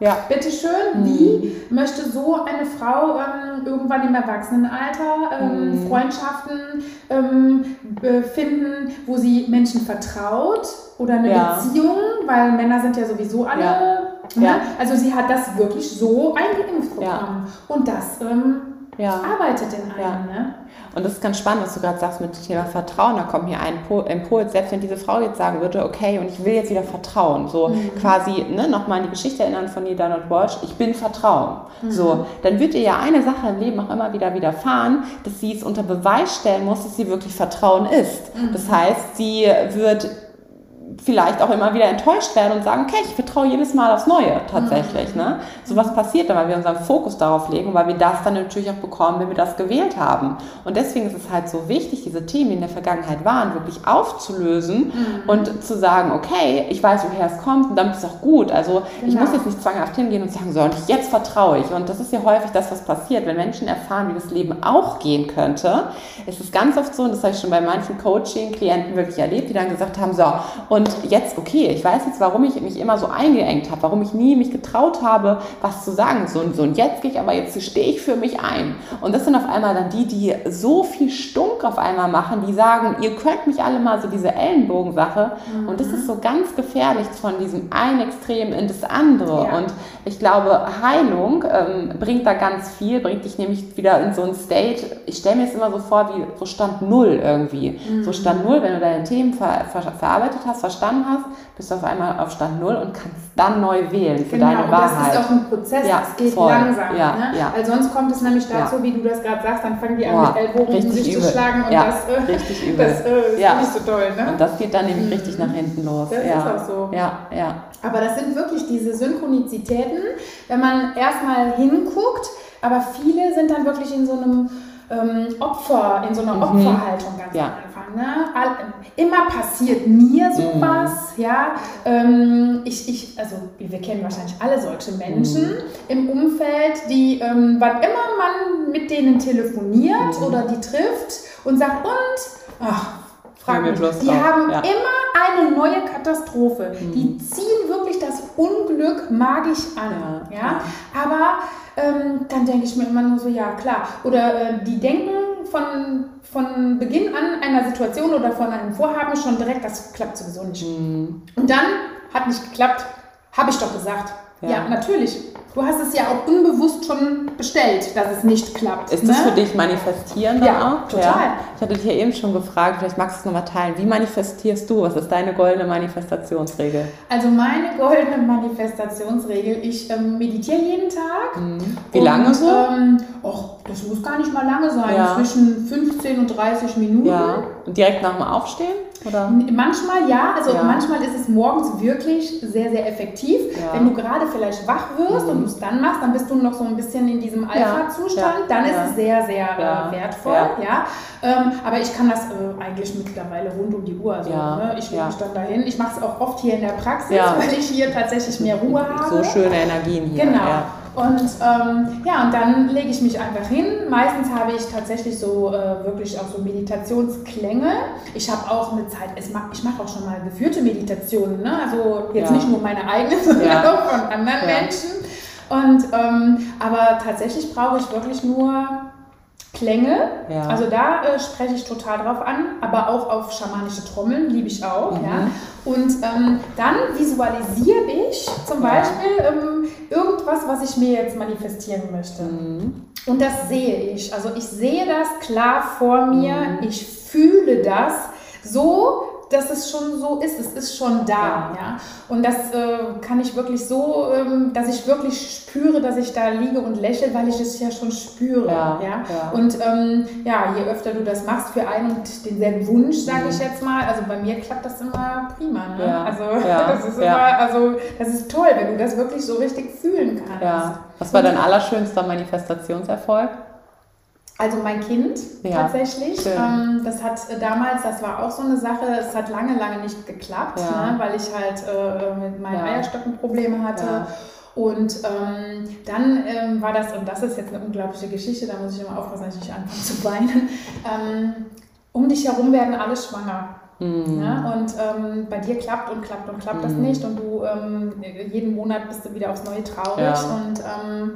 Ja, bitteschön, wie möchte so eine Frau ähm, irgendwann im Erwachsenenalter ähm, Mhm. Freundschaften ähm, be- finden, wo sie Menschen vertraut oder eine. Beziehung, weil Männer sind ja sowieso alle. Ja. Ne? Also sie hat das wirklich so eingeimpft bekommen. Und das ähm, Ja. arbeitet in einem. Ja. Ne? Und das ist ganz spannend, was du gerade sagst mit dem Thema Vertrauen. Da kommt mir ein Impuls, selbst wenn diese Frau jetzt sagen würde, okay, und ich will jetzt wieder vertrauen, so Mhm. quasi ne, nochmal an die Geschichte erinnern von Nida und Walsh, ich bin Vertrauen. Mhm. So, dann wird ihr ja eine Sache im Leben auch immer wieder widerfahren, dass sie es unter Beweis stellen muss, dass sie wirklich Vertrauen ist. Mhm. Das heißt, sie wird vielleicht auch immer wieder enttäuscht werden und sagen, okay, ich vertraue jedes Mal aufs Neue tatsächlich. Ne? So was passiert dann, weil wir unseren Fokus darauf legen, weil wir das dann natürlich auch bekommen, wenn wir das gewählt haben. Und deswegen ist es halt so wichtig, diese Themen, die in der Vergangenheit waren, wirklich aufzulösen und zu sagen, okay, ich weiß, woher es kommt und damit ist auch gut. Also ich Genau. muss jetzt nicht zwanghaft hingehen und sagen, so, und jetzt vertraue ich. Und das ist ja häufig das, was passiert. Wenn Menschen erfahren, wie das Leben auch gehen könnte, ist es ganz oft so, und das habe ich schon bei manchen Coaching-Klienten wirklich erlebt, die dann gesagt haben, so, und jetzt, okay, ich weiß jetzt, warum ich mich immer so eingeengt habe, warum ich nie mich getraut habe, was zu sagen. So, und so, und jetzt gehe ich, aber jetzt stehe ich für mich ein. Und das sind auf einmal dann die, die so viel Stunk auf einmal machen, die sagen, ihr könnt mich alle mal so diese Ellenbogensache. Und das ist so ganz gefährlich von diesem einen Extrem in das andere. Ja. Und ich glaube, Heilung ähm, bringt da ganz viel, bringt dich nämlich wieder in so ein State. Ich stelle mir es immer so vor, wie so Stand Null irgendwie. So Stand Null, wenn du deine Themen ver ver verarbeitet hast, verstanden hast, bist du auf einmal auf Stand Null und kannst dann neu wählen für Genau, deine Wahrheit. das ist auch ein Prozess, Ja, das geht voll. langsam. Ja, ne? ja. Weil sonst kommt es nämlich dazu, Ja. wie du das gerade sagst, dann fangen die an Boah, mit Ellbogen sich übel. zu schlagen und Ja, das, äh, richtig übel. das äh, ist Ja. nicht so toll. Ne? und das geht dann nämlich richtig nach hinten los. Das ist ja. auch so. Ja, ja. Aber das sind wirklich diese Synchronizitäten, wenn man erstmal hinguckt, aber viele sind dann wirklich in so einem ähm, Opfer, in so einer Opferhaltung ganz Mhm. Ja. am Anfang. Ne? Immer passiert mir sowas, Mhm. ja. Ähm, ich, ich, also wir kennen wahrscheinlich alle solche Menschen Mhm. im Umfeld, die, ähm, wann immer man mit denen telefoniert Mhm. oder die trifft und sagt, und, ach, frag mich, die drauf. haben Ja. immer eine neue Katastrophe. Mhm. Die ziehen wirklich das Unglück magisch an. Ja, ja. Aber ähm, dann denke ich mir immer nur so, ja klar. Oder äh, die denken von, von Beginn an einer Situation oder von einem Vorhaben schon direkt, das klappt sowieso nicht. Mhm. Und dann hat nicht geklappt, habe ich doch gesagt. Ja. Ja. natürlich. Du hast es ja auch unbewusst schon bestellt, dass es nicht klappt. Ist das ne? für dich manifestieren Ja, auch? total. Ich hatte dich ja eben schon gefragt, vielleicht magst du es nochmal teilen. Wie manifestierst du? Was ist deine goldene Manifestationsregel? Also meine goldene Manifestationsregel, ich ähm, meditiere jeden Tag. Wie lange so? Ähm, och, das muss gar nicht mal lange sein, Ja. zwischen 15 und 30 Minuten. Ja. Und direkt nach dem Aufstehen? Oder? Manchmal ja, also Ja. manchmal ist es morgens wirklich sehr, sehr effektiv. Ja. Wenn du gerade vielleicht wach wirst und du es dann machst, dann bist du noch so ein bisschen in diesem Alpha-Zustand, dann ist es sehr, sehr äh, wertvoll. Ja. Ähm, aber ich kann das äh, eigentlich mittlerweile rund um die Uhr. Also, ne, ich lege mich dann dahin. Ich mache es auch oft hier in der Praxis, weil ich hier tatsächlich mehr Ruhe habe. So schöne Energien hier. Genau. Und ähm, ja, und dann lege ich mich einfach hin. Meistens habe ich tatsächlich so äh, wirklich auch so Meditationsklänge. Ich habe auch eine Zeit, ich mache auch schon mal geführte Meditationen, ne? also jetzt ja. nicht nur meine eigene, sondern ja. auch von anderen ja. Menschen. Und ähm, aber tatsächlich brauche ich wirklich nur Klänge. Ja. Also da äh, spreche ich total drauf an, aber auch auf schamanische Trommeln liebe ich auch. Mhm. Ja. Und ähm, dann visualisiere ich zum Beispiel ähm, irgendwas, was ich mir jetzt manifestieren möchte. Mhm. Und das sehe ich. Also ich sehe das klar vor mir, mhm. ich fühle das so, dass es schon so ist, es ist schon da. Ja. Und das äh, kann ich wirklich so, ähm, dass ich wirklich spüre, dass ich da liege und lächle, weil ich es ja schon spüre. Ja, ja? ja. Und ähm, ja, je öfter du das machst für einen und denselben Wunsch, sage mhm. ich jetzt mal, also bei mir klappt das immer prima. Ne? Ja. Also das ist immer, also das ist toll, wenn du das wirklich so richtig fühlen kannst. Was war dein allerschönster Manifestationserfolg? Also mein Kind ja, tatsächlich. Ähm, das hat äh, damals, das war auch so eine Sache, es hat lange, lange nicht geklappt, ja. ne, weil ich halt äh, mit meinen ja. Eierstöcken Probleme hatte. Und ähm, dann ähm, war das, und das ist jetzt eine unglaubliche Geschichte, da muss ich immer aufpassen, dass ich nicht anfange zu weinen. Ähm, um dich herum werden alle schwanger. Mhm. Ja, und ähm, bei dir klappt und klappt und klappt mhm. das nicht und du ähm, jeden Monat bist du wieder aufs Neue traurig ja. und ähm,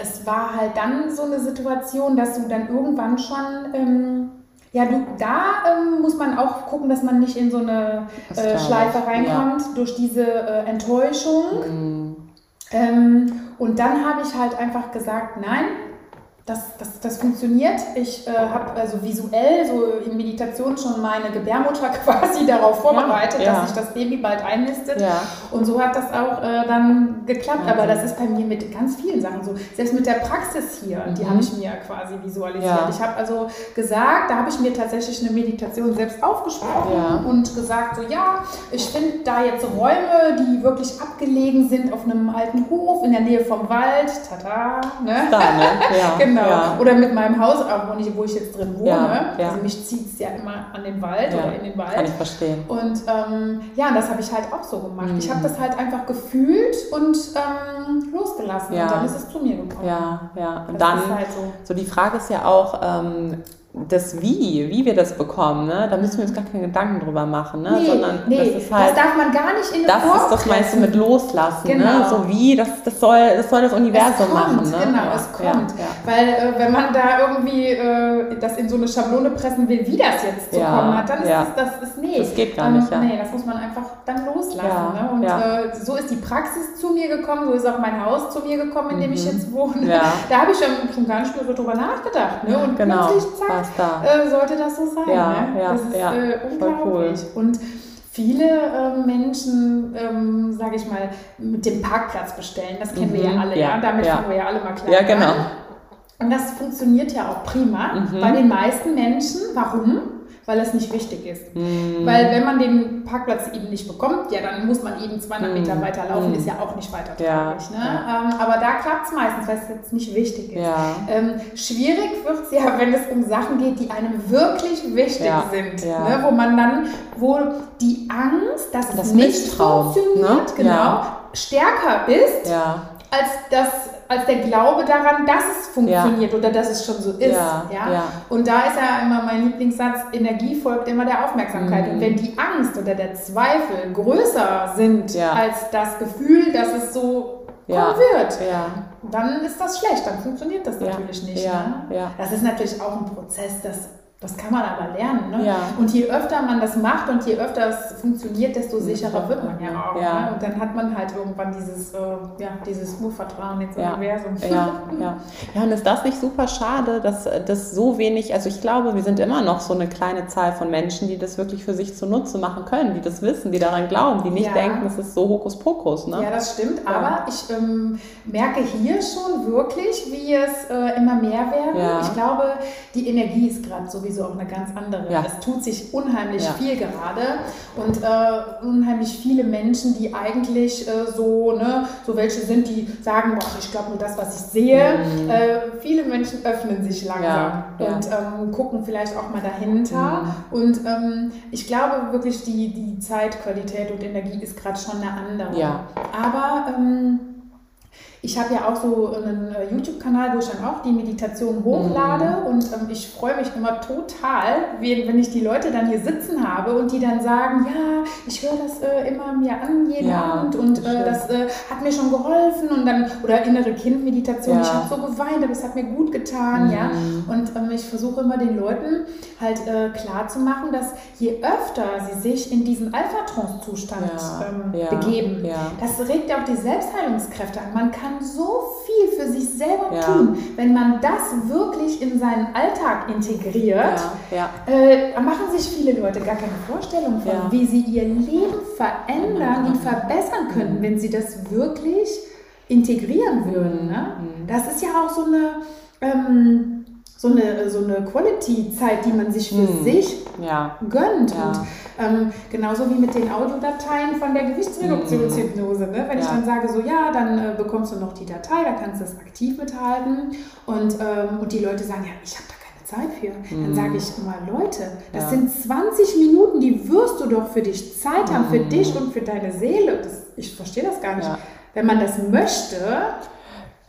es war halt dann so eine Situation, dass du dann irgendwann schon, ähm, ja, du, da ähm, muss man auch gucken, dass man nicht in so eine äh, Schleife reinkommt ja. durch diese äh, Enttäuschung. Mhm. Ähm, und dann habe ich halt einfach gesagt, nein, das, das, das funktioniert. Ich äh, habe also visuell so in Meditation schon meine Gebärmutter quasi darauf vorbereitet, ja, ja. dass sich das Baby bald einnistet. Ja. Und so hat das auch äh, dann geklappt. Aber das ist bei mir mit ganz vielen Sachen so. Selbst mit der Praxis hier, mhm. die habe ich mir quasi visualisiert. Ich habe also gesagt, da habe ich mir tatsächlich eine Meditation selbst aufgesprochen und gesagt, so ja, ich finde da jetzt Räume, die wirklich abgelegen sind auf einem alten Hof in der Nähe vom Wald. Tata, ne? Da, ne? Ja. genau. Genau. Ja. Oder mit meinem Haus, auch wo ich, wo ich jetzt drin wohne. Ja, ja. Also mich zieht es ja immer an den Wald oder in den Wald. Kann ich verstehen. Und ähm, ja, das habe ich halt auch so gemacht. Mhm. Ich habe das halt einfach gefühlt und ähm, losgelassen. Und dann ist es zu mir gekommen. Ja, ja. Und das dann, halt so. so die Frage ist ja auch, ähm, das Wie, wie wir das bekommen, ne? da müssen wir uns gar keine Gedanken drüber machen, ne? Nee, sondern nee, das, halt, das darf man gar nicht in den Das ist das meinst du mit loslassen, ne? genau. ne? so wie, das, das, soll, das soll das Universum kommt, machen. Ne? Genau, ja, es kommt, ja, ja. weil äh, wenn man da irgendwie äh, das in so eine Schablone pressen will, wie das jetzt zu kommen hat, dann ist das, das ist, nee. Das geht gar nicht, ähm, Nee, das muss man einfach dann loslassen. Ne? Und äh, so ist die Praxis zu mir gekommen, so ist auch mein Haus zu mir gekommen, in dem mhm. ich jetzt wohne. Da habe ich schon gar nicht mehr so drüber nachgedacht. Ne? Und genau. plötzlich, zack, da. Äh, sollte das so sein. Ja, ne? ja, das ist ja, äh, unglaublich. Cool. Und viele äh, Menschen, ähm, sage ich mal, mit dem Parkplatz bestellen, das kennen mhm, wir ja mhm. alle, ja, ja? damit fangen wir ja alle mal klar Ja, genau. Und das funktioniert ja auch prima mhm. bei den meisten Menschen. Warum? Weil es nicht wichtig ist. Mm. Weil wenn man den Parkplatz eben nicht bekommt, ja, dann muss man eben 200 Meter mm. weiter laufen, mm. ist ja auch nicht weiter tragisch. Ja, ne? Ja. Ähm, aber da klappt es meistens, weil es jetzt nicht wichtig ist. Ja. Ähm, schwierig wird es ja, wenn es um Sachen geht, die einem wirklich wichtig sind. Ne? Wo man dann, wo die Angst, dass das es nicht funktioniert, ne? genau, stärker ist, als das als der Glaube daran, dass es funktioniert ja. oder dass es schon so ist. Ja, ja? Und da ist ja immer mein Lieblingssatz, Energie folgt immer der Aufmerksamkeit. Mhm. Und wenn die Angst oder der Zweifel größer sind als das Gefühl, dass es so kommen wird, dann ist das schlecht, dann funktioniert das natürlich nicht. Ne? Das ist natürlich auch ein Prozess, das das kann man aber lernen. Ne? Ja. Und je öfter man das macht und je öfter es funktioniert, desto sicherer wird man ja auch. Ja. Ne? Und dann hat man halt irgendwann dieses, äh, ja, dieses Urvertrauen ins ja. Universum. Ja, ja. ja, und ist das nicht super schade, dass das so wenig, also ich glaube, wir sind immer noch so eine kleine Zahl von Menschen, die das wirklich für sich zunutze machen können, die das wissen, die daran glauben, die nicht ja. denken, es ist so Hokuspokus. Ne? Ja, das stimmt, aber ich ähm, merke hier schon wirklich, wie es äh, immer mehr werden. Ich glaube, die Energie ist gerade so sowieso auch eine ganz andere. Ja. Es tut sich unheimlich ja. viel gerade und äh, unheimlich viele Menschen, die eigentlich äh, so, ne, so welche sind, die sagen, boah, ich glaube nur das, was ich sehe. Mhm. Äh, viele Menschen öffnen sich langsam ja. und ähm, gucken vielleicht auch mal dahinter. Mhm. Und ähm, ich glaube wirklich, die, die Zeitqualität und Energie ist gerade schon eine andere. Aber ähm, ich habe ja auch so einen äh, YouTube-Kanal, wo ich dann auch die Meditation hochlade mhm. und ähm, ich freue mich immer total, wenn ich die Leute dann hier sitzen habe und die dann sagen, ja, ich höre das äh, immer mir an jeden ja, Abend und äh, das äh, hat mir schon geholfen und dann, oder innere Kindmeditation, ja. ich habe so geweint, aber es hat mir gut getan, mhm. ja. Und ähm, ich versuche immer den Leuten halt äh, klar zu machen, dass je öfter sie sich in diesen Alpha-Trance-Zustand ja, ähm, begeben, das regt ja auch die Selbstheilungskräfte an. Man kann kann so viel für sich selber ja. tun, wenn man das wirklich in seinen Alltag integriert. Ja, ja. Äh, machen sich viele Leute gar keine Vorstellung von, wie sie ihr Leben verändern und verbessern könnten, wenn sie das wirklich integrieren würden. Ne? Mhm. Das ist ja auch so eine ähm, so eine, so eine Quality-Zeit, die man sich für hm. sich ja. gönnt. Ja. Und ähm, genauso wie mit den Audiodateien von der Gewichtsreduktionshypnose. Ne? Wenn ja. ich dann sage, so ja, dann äh, bekommst du noch die Datei, da kannst du es aktiv mithalten. Und, ähm, und die Leute sagen, ja, ich habe da keine Zeit für. Dann sage ich mal, Leute, das sind 20 Minuten, die wirst du doch für dich Zeit haben, für dich und für deine Seele. Das, ich verstehe das gar nicht. Wenn man das möchte,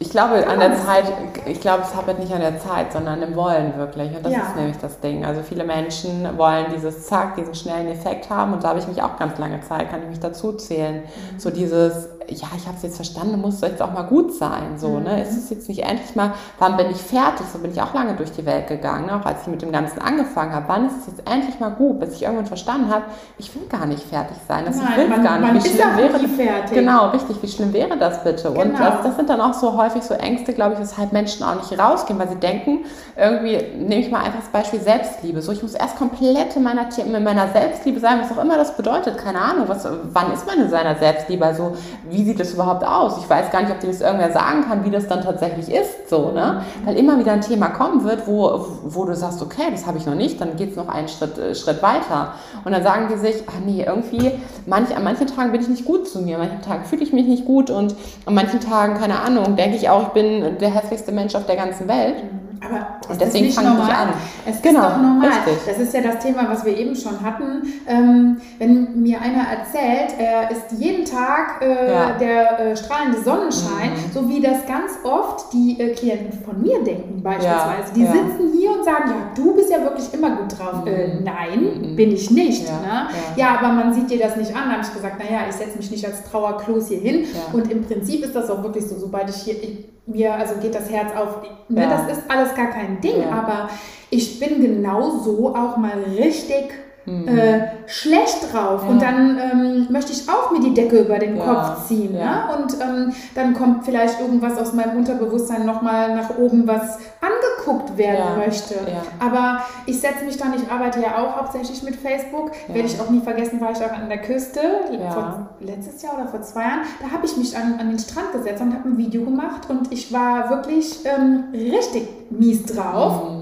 ich glaube an der Zeit, ich glaube, es hapert nicht an der Zeit, sondern im Wollen wirklich. Und das ja. ist nämlich das Ding. Also viele Menschen wollen dieses Zack, diesen schnellen Effekt haben. Und da habe ich mich auch ganz lange Zeit, kann ich mich dazu zählen. Mhm. So dieses, ja, ich habe es jetzt verstanden, muss jetzt auch mal gut sein. So, ne? mhm. ne? Ist es jetzt nicht endlich mal, wann bin ich fertig? So bin ich auch lange durch die Welt gegangen, auch als ich mit dem Ganzen angefangen habe. Wann ist es jetzt endlich mal gut, bis ich irgendwann verstanden habe, ich will gar nicht fertig sein. Das Nein, ich will man, gar nicht. Man wie schlimm wäre fertig. Genau, richtig. Wie schlimm wäre das bitte? Genau. Und das, das, sind dann auch so häufig so Ängste, glaube ich, weshalb Menschen auch nicht rausgehen, weil sie denken, irgendwie, nehme ich mal einfach das Beispiel Selbstliebe. So, ich muss erst komplett in meiner, in meiner Selbstliebe sein, was auch immer das bedeutet. Keine Ahnung, was, wann ist man in seiner Selbstliebe? Also, wie sieht das überhaupt aus? aus. Ich weiß gar nicht, ob dir das irgendwer sagen kann, wie das dann tatsächlich ist, so, ne? Weil immer wieder ein Thema kommen wird, wo, wo du sagst, okay, das habe ich noch nicht, dann geht es noch einen Schritt, äh, Schritt weiter. Und dann sagen die sich, ach nee, irgendwie, manch, an manchen Tagen bin ich nicht gut zu mir, an manchen Tagen fühle ich mich nicht gut und an manchen Tagen, keine Ahnung, denke ich auch, ich bin der hässlichste Mensch auf der ganzen Welt. Aber und deswegen fange ich an. Es genau, ist doch normal. Richtig. Das ist ja das Thema, was wir eben schon hatten. Ähm, wenn mir einer erzählt, er ist jeden Tag äh, ja. der äh, strahlende Sonnenschein, mhm. so wie das ganz oft die äh, Klienten von mir denken beispielsweise. Ja. Die ja. sitzen hier und sagen, ja, du bist ja wirklich immer gut drauf. Äh, mhm. nein, mhm. bin ich nicht. Ja. Ne? Ja. aber man sieht dir das nicht an. Da habe ich gesagt, naja, ich setze mich nicht als Trauerklos hier hin. Und im Prinzip ist das auch wirklich so, sobald ich hier... Ich, mir, also geht das Herz auf. Ne, Das ist alles gar kein Ding, aber ich bin genau so auch mal richtig mhm. äh, schlecht drauf. Ja. Und dann ähm, möchte ich auch mir die Decke über den ja. Kopf ziehen. Ja. Ne? Und ähm, dann kommt vielleicht irgendwas aus meinem Unterbewusstsein nochmal nach oben, was angeguckt werden möchte. Aber ich setze mich dann, ich arbeite ja auch hauptsächlich mit Facebook. Werde ich auch nie vergessen, war ich auch an der Küste, vor, letztes Jahr oder vor zwei Jahren. Da habe ich mich an, an den Strand gesetzt und habe ein Video gemacht und ich war wirklich ähm, richtig mies drauf. Mhm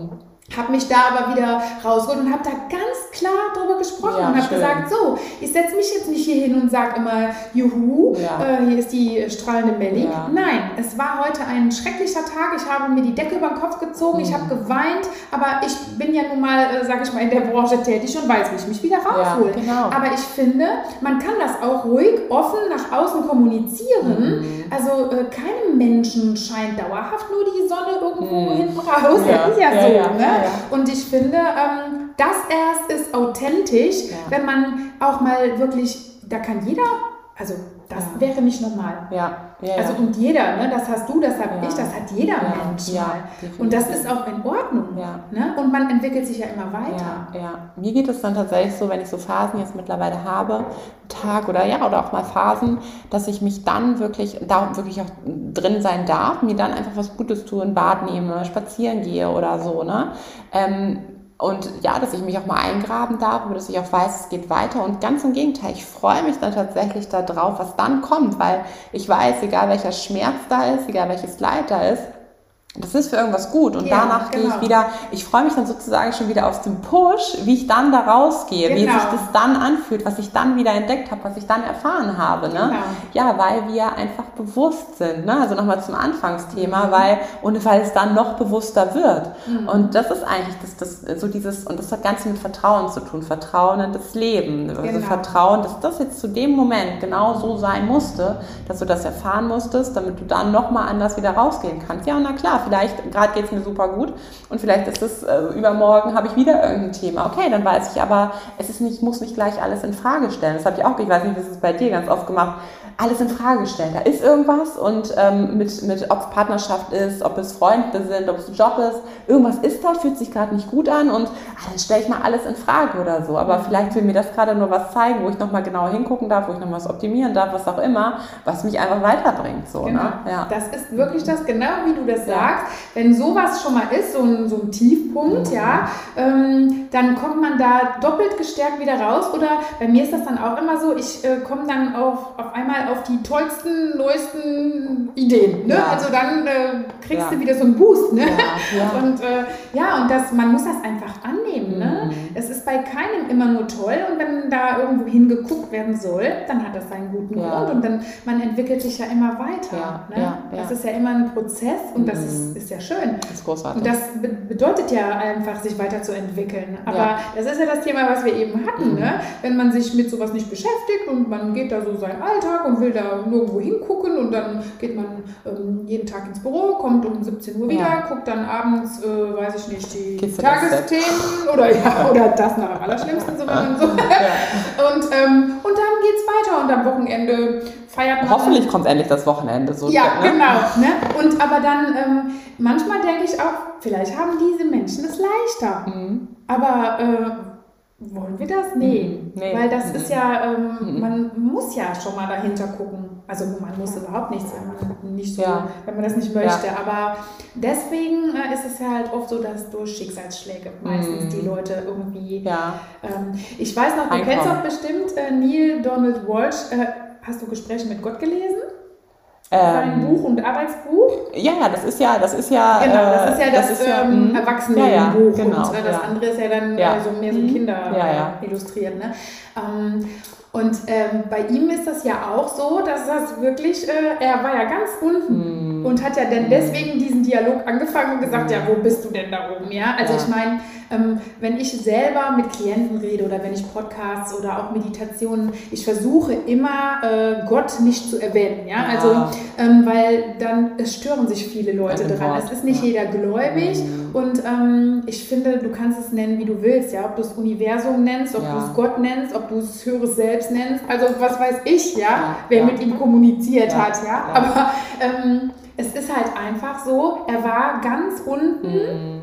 habe mich da aber wieder rausgeholt und habe da ganz klar drüber gesprochen ja, und habe gesagt, so, ich setze mich jetzt nicht hier hin und sage immer, juhu, ja. äh, hier ist die strahlende Melli. Ja. Nein, es war heute ein schrecklicher Tag. Ich habe mir die Decke über den Kopf gezogen, mhm. ich habe geweint, aber ich bin ja nun mal, äh, sage ich mal, in der Branche tätig und weiß, wie ich mich wieder raushole. Genau. Aber ich finde, man kann das auch ruhig, offen nach außen kommunizieren. Mhm. Also äh, keinem Menschen scheint dauerhaft nur die Sonne irgendwo mhm. hinten raus. Das ist ja, so. Ne? Und ich finde, ähm, das erst ist authentisch, ja. wenn man auch mal wirklich, da kann jeder, also das ja. wäre nicht normal. Ja. ja also und jeder, ne, das hast du, das habe ich, das hat jeder Mensch mal. Und das ist auch in Ordnung. Ne? Und man entwickelt sich ja immer weiter. Ja, Mir geht es dann tatsächlich so, wenn ich so Phasen jetzt mittlerweile habe, Tag oder ja, oder auch mal Phasen, dass ich mich dann wirklich, da wirklich auch drin sein darf, mir dann einfach was Gutes tue, ein Bad nehme, spazieren gehe oder so. Ne? Ähm, und ja, dass ich mich auch mal eingraben darf, aber dass ich auch weiß, es geht weiter. Und ganz im Gegenteil, ich freue mich dann tatsächlich darauf, was dann kommt, weil ich weiß, egal welcher Schmerz da ist, egal welches Leid da ist, das ist für irgendwas gut und ja, danach genau. gehe ich genau. wieder, ich freue mich dann sozusagen schon wieder aus dem Push, wie ich dann da rausgehe, genau. wie sich das dann anfühlt, was ich dann wieder entdeckt habe, was ich dann erfahren habe. Ne? Genau. Ja, weil wir einfach bewusst sind. Ne? Also nochmal zum Anfangsthema, mhm. weil, und weil es dann noch bewusster wird. Mhm. Und das ist eigentlich das, das, so dieses, und das hat ganz mit Vertrauen zu tun, Vertrauen in das Leben. Also genau. Vertrauen, dass das jetzt zu dem Moment genau so sein musste, dass du das erfahren musstest, damit du dann nochmal anders wieder rausgehen kannst. Ja, und na klar, vielleicht, gerade geht es mir super gut und vielleicht ist es äh, übermorgen, habe ich wieder irgendein Thema. Okay, dann weiß ich aber, es ist nicht, muss nicht gleich alles in Frage stellen. Das habe ich auch, ich weiß nicht, das ist bei dir ganz oft gemacht, alles in Frage stellen. Da ist irgendwas und ähm, mit, mit, ob es Partnerschaft ist, ob es Freunde sind, ob es Job ist, irgendwas ist da, fühlt sich gerade nicht gut an und ah, dann stelle ich mal alles in Frage oder so. Aber vielleicht will mir das gerade nur was zeigen, wo ich nochmal genauer hingucken darf, wo ich nochmal was optimieren darf, was auch immer, was mich einfach weiterbringt. So, ne? genau. ne? ja. Das ist wirklich das, genau wie du das ja. sagst. Wenn sowas schon mal ist, so ein, so ein Tiefpunkt, mhm. ja, ähm, dann kommt man da doppelt gestärkt wieder raus. Oder bei mir ist das dann auch immer so, ich äh, komme dann auf, auf einmal auf die tollsten, neuesten Ideen. Ne? Ja. Also dann äh, kriegst ja. du wieder so einen Boost. Ne? Ja, und äh, ja, und das, man muss das einfach annehmen. Ne? Mhm. Es ist bei keinem immer nur toll und wenn da irgendwo hingeguckt werden soll, dann hat das seinen guten Grund und dann man entwickelt sich ja immer weiter. Ne? Das ist ja immer ein Prozess und das ist, mhm. ist ja schön. Das ist großartig. Und das be bedeutet ja einfach, sich weiterzuentwickeln. Aber das ist ja das Thema, was wir eben hatten. Mhm. Ne? Wenn man sich mit sowas nicht beschäftigt und man geht da so seinen Alltag und will da nirgendwo hingucken und dann geht man ähm, jeden Tag ins Büro, kommt um 17 Uhr wieder, ja. guckt dann abends, äh, weiß ich nicht, die Geht's Tagesthemen oder, ja, oder das noch am allerschlimmsten, so wenn man so. und, ähm, und dann geht's weiter und am Wochenende feiert man. Hoffentlich kommt endlich das Wochenende so. Ja, ne? genau. Ne? Und aber dann, ähm, manchmal denke ich auch, vielleicht haben diese Menschen es leichter. Mhm. Aber äh, wollen wir das? Nee. Mhm. nee. Weil das ist ja, ähm, mhm. man muss ja schon mal dahinter gucken. Also man muss überhaupt nichts, wenn man nicht so, ja. wenn man das nicht möchte. Ja. Aber deswegen äh, ist es ja halt oft so, dass durch Schicksalsschläge meistens mhm. die Leute irgendwie. Ja. Ähm, ich weiß noch, du Einkommen. kennst doch bestimmt äh, Neil Donald Walsh. Äh, hast du Gespräche mit Gott gelesen? Sein ähm, Buch und Arbeitsbuch? Ja, ja, das ist ja, das ist ja. Genau, das ist ja das, das ist ja, ähm, Erwachsenenbuch ja, ja, genau, und äh, das andere ist ja dann ja. so mehr so mhm. Kinder äh, illustriert. Ne? Ähm, und ähm, bei ihm ist das ja auch so, dass das wirklich, äh, er war ja ganz unten mm. und hat ja dann deswegen diesen Dialog angefangen und gesagt, mm. ja, wo bist du denn da oben? Ja, also ja. ich meine, ähm, wenn ich selber mit Klienten rede oder wenn ich Podcasts oder auch Meditationen, ich versuche immer äh, Gott nicht zu erwähnen. Ja, also ähm, weil dann es stören sich viele Leute ja, dran. Es ist nicht ja. jeder gläubig mm. und ähm, ich finde, du kannst es nennen, wie du willst. Ja, ob du es Universum nennst, ob du es Gott nennst, ob du es höheres Selbst nennst. Also was weiß ich, ja, ja wer ja. mit ihm kommuniziert ja, hat, ja. Aber ähm, es ist halt einfach so, er war ganz unten. Mhm.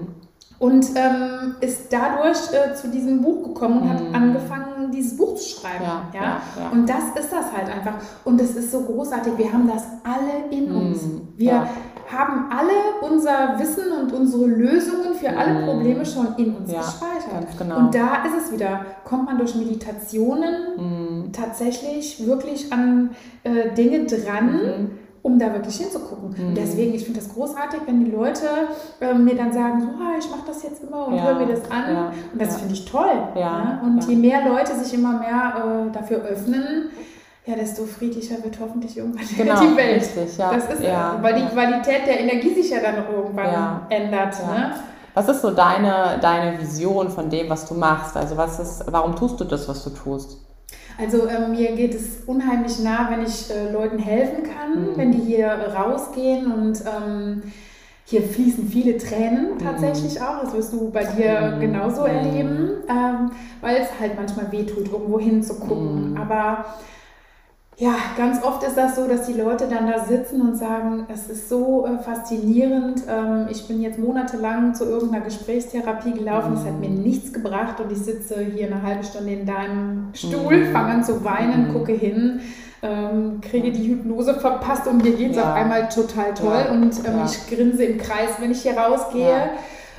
Und ähm, ist dadurch äh, zu diesem Buch gekommen und mhm. hat angefangen, dieses Buch zu schreiben. Ja, ja? ja, Und das ist das halt einfach. Und es ist so großartig. Wir haben das alle in mhm. uns. Wir, haben alle unser Wissen und unsere Lösungen für alle mhm. Probleme schon in uns ja, gespeichert. Genau. Und da ist es wieder, kommt man durch Meditationen mm. tatsächlich wirklich an äh, Dinge dran, mm. Um da wirklich hinzugucken. Mhm. deswegen, ich finde das großartig, wenn die Leute äh, mir dann sagen, so, ah, ich mache das jetzt immer und ja, höre mir das an. Ja, und das finde ich toll. Ne? Und je mehr Leute sich immer mehr äh, dafür öffnen, ja, desto friedlicher wird hoffentlich irgendwann genau, die Welt. Richtig, ja. Das ist ja, weil die Qualität der Energie sich ja dann irgendwann ja, ändert. Ja. Ne? Was ist so deine, deine Vision von dem, was du machst? Also was ist, warum tust du das, was du tust? Also äh, mir geht es unheimlich nah, wenn ich äh, Leuten helfen kann, mhm. wenn die hier rausgehen und ähm, hier fließen viele Tränen tatsächlich mhm. auch. Das wirst du bei dir mhm. genauso mhm. erleben, ähm, weil es halt manchmal wehtut, irgendwo hinzugucken. Mhm. Aber ja, ganz oft ist das so, dass die Leute dann da sitzen und sagen, es ist so äh, faszinierend. Ähm, ich bin jetzt monatelang zu irgendeiner Gesprächstherapie gelaufen, es hat mir mhm. nichts gebracht und ich sitze hier eine halbe Stunde in deinem Stuhl, mhm. fange an zu weinen, mhm. gucke hin, ähm, kriege die Hypnose verpasst und mir geht es ja. auf einmal total toll ja. und ähm, ja. ich grinse im Kreis, wenn ich hier rausgehe.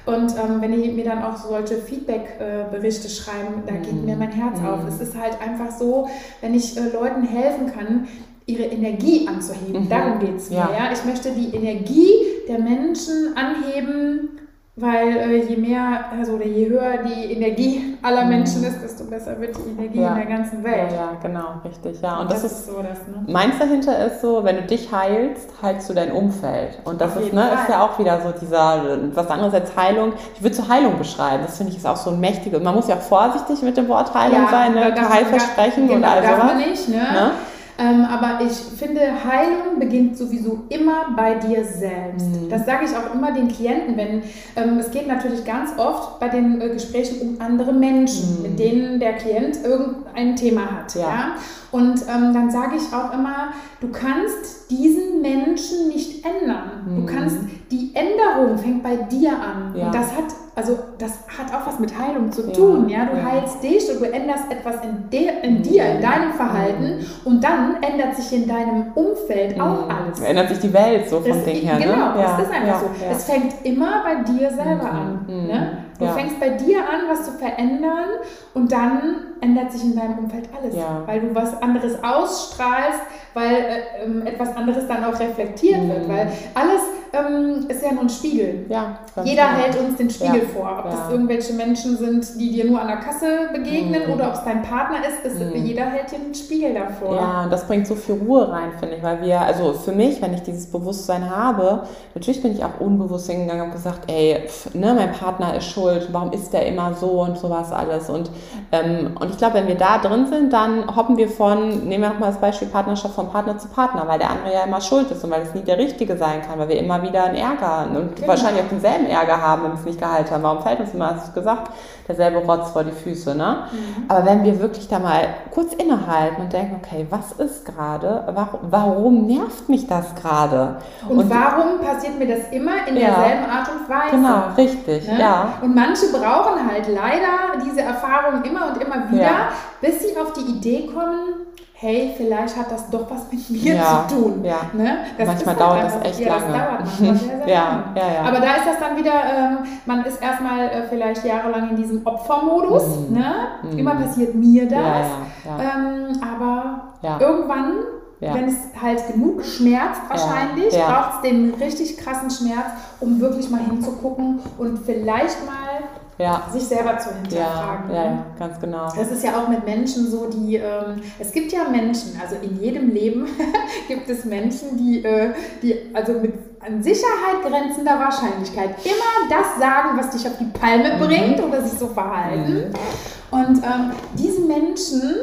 Und ähm, wenn die mir dann auch solche Feedback-Berichte schreiben, da geht mir mein Herz auf. Mhm. Es ist halt einfach so, wenn ich äh, Leuten helfen kann, ihre Energie anzuheben. Mhm. Darum geht es mir. Ja. ja. Ich möchte die Energie der Menschen anheben, weil äh, je mehr, also oder je höher die Energie aller mhm. Menschen ist, desto besser wird die Energie ja. in der ganzen Welt. Ja, ja genau, richtig. Ja. Und, und das, das, ist so das, ne? Meins dahinter ist so, wenn du dich heilst, heilst du dein Umfeld. Und das ist, ne, ist ja auch wieder so dieser, was anderes als Heilung. Ich würde zur Heilung beschreiben. Das finde ich ist auch so ein mächtiges. Man muss ja auch vorsichtig mit dem Wort Heilung ja, sein, ne? Heilversprechen genau, und all sowas. Nicht, ne? ne? Ähm, aber ich finde, Heilung beginnt sowieso immer bei dir selbst. Mhm. Das sage ich auch immer den Klienten, wenn ähm, es geht natürlich ganz oft bei den äh, Gesprächen um andere Menschen, mhm. mit denen der Klient irgendein Thema hat. Ja. ja? Und ähm, dann sage ich auch immer, du kannst diesen Menschen nicht ändern. Mhm. Du kannst, die Änderung fängt bei dir an. Ja. Und das hat, also das hat auch was mit Heilung zu tun. Ja, ja? du ja. heilst dich und du änderst etwas in, de, in dir, in deinem Verhalten mhm. und dann ändert sich in deinem Umfeld auch mhm. alles. Ändert sich die Welt so vom das, Ding her. Ne? Genau, ne? das ist einfach so. Es fängt immer bei dir selber mhm. an. Mhm. Ne? Du fängst bei dir an, was zu verändern und dann ändert sich in deinem Umfeld alles, weil du was anderes ausstrahlst, weil äh, ähm, etwas anderes dann auch reflektiert mhm. wird, weil alles ähm, ist ja nur ein Spiegel. Ja, Jeder klar. hält uns den Spiegel ja. vor, ob ja. das irgendwelche Menschen sind, die dir nur an der Kasse begegnen mhm. oder ob es dein Partner ist, ist mhm. jeder hält dir den Spiegel davor. Ja, und das bringt so viel Ruhe rein, finde ich, weil wir, also für mich, wenn ich dieses Bewusstsein habe, natürlich bin ich auch unbewusst hingegangen und gesagt, ey, pff, ne, mein Partner ist schuld, warum ist der immer so und sowas alles und, ähm, und ich glaube, wenn wir da drin sind, dann hoppen wir von, nehmen wir nochmal das Beispiel Partnerschaft von Partner zu Partner, weil der andere ja immer schuld ist und weil es nie der Richtige sein kann, weil wir immer wieder einen Ärger und genau. wahrscheinlich auch denselben Ärger haben, wenn wir es nicht geheilt haben. Warum fällt uns immer, hast du gesagt, derselbe Rotz vor die Füße, ne? Mhm. Aber wenn wir wirklich da mal kurz innehalten und denken, okay, was ist gerade, warum, warum nervt mich das gerade? Und, und, warum passiert mir das immer in ja, derselben Art und Weise? Genau, richtig, ne? ja. Und manche brauchen halt leider diese Erfahrung immer und immer wieder, ja. bis sie auf die Idee kommen, hey, vielleicht hat das doch was mit mir ja, zu tun. Ja. Ne? manchmal halt dauert das echt ja, lange. Das dauert manchmal sehr, sehr ja, lange. Ja, ja. Aber da ist das dann wieder, ähm, man ist erstmal äh, vielleicht jahrelang in diesem Opfermodus. Mm. Ne? Mm. Immer passiert mir das. Ähm, aber irgendwann ja. Wenn es halt genug schmerzt, wahrscheinlich, ja. ja. braucht es den richtig krassen Schmerz, um wirklich mal hinzugucken und vielleicht mal ja. sich selber zu hinterfragen. Ja, ja, ja, ganz genau. Das ist ja auch mit Menschen so, die, ähm, es gibt ja Menschen, also in jedem Leben gibt es Menschen, die, äh, die also mit an Sicherheit grenzender Wahrscheinlichkeit immer das sagen, was dich auf die Palme mhm. bringt oder sich so verhalten. Mhm. Und ähm, diese Menschen,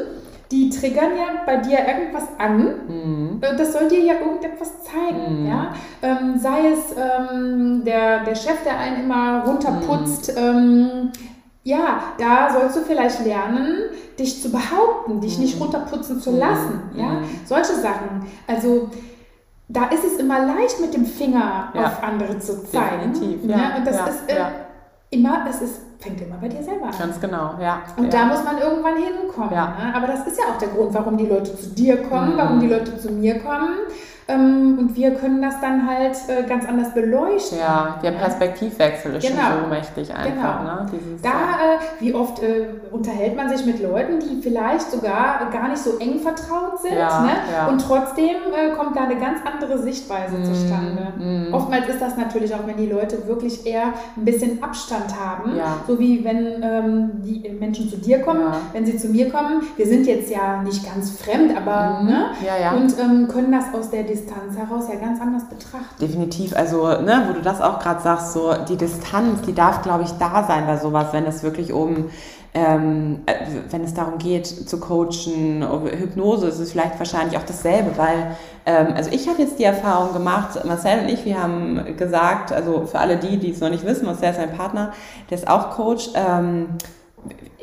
die triggern ja bei dir irgendwas an. Mhm. Äh, das soll dir ja irgendetwas zeigen. Mhm. Ja? Ähm, sei es ähm, der, der Chef, der einen immer runterputzt. Mhm. Ähm, ja, da sollst du vielleicht lernen, dich zu behaupten, dich nicht mhm. runterputzen zu lassen. Mhm. Ja? Mhm. Solche Sachen. Also da ist es immer leicht, mit dem Finger ja. auf andere zu zeigen. Definitiv, ja. ja? Und das ja. ist äh, immer, es ist fängt immer bei dir selber an. Ganz genau, ja. Und ja. da muss man irgendwann hinkommen. Ja. Ne? Aber das ist ja auch der Grund, warum die Leute zu dir kommen, mhm. warum die Leute zu mir kommen. Ähm, und wir können das dann halt äh, ganz anders beleuchten. Ja, der Perspektivwechsel ist genau. schon so mächtig einfach. Genau. Ne? Dieses, da, äh, wie oft äh, unterhält man sich mit Leuten, die vielleicht sogar gar nicht so eng vertraut sind. Ja, ne? ja. Und trotzdem äh, kommt da eine ganz andere Sichtweise mm, zustande. Mm. Oftmals ist das natürlich auch, wenn die Leute wirklich eher ein bisschen Abstand haben. So wie wenn ähm, die Menschen zu dir kommen, wenn sie zu mir kommen. Wir sind jetzt ja nicht ganz fremd, aber mm. ne? und ähm, können das aus der Distanz heraus ja ganz anders betrachten. Definitiv, also ne, wo du das auch gerade sagst, so die Distanz, die darf, glaube ich, da sein bei sowas, wenn es wirklich um ähm, äh, wenn es darum geht zu coachen, Hypnose ist es vielleicht wahrscheinlich auch dasselbe, weil ähm, also ich habe jetzt die Erfahrung gemacht, Marcel und ich, wir haben gesagt, also für alle die, die es noch nicht wissen, Marcel ist ein Partner, der ist auch Coach. Ähm,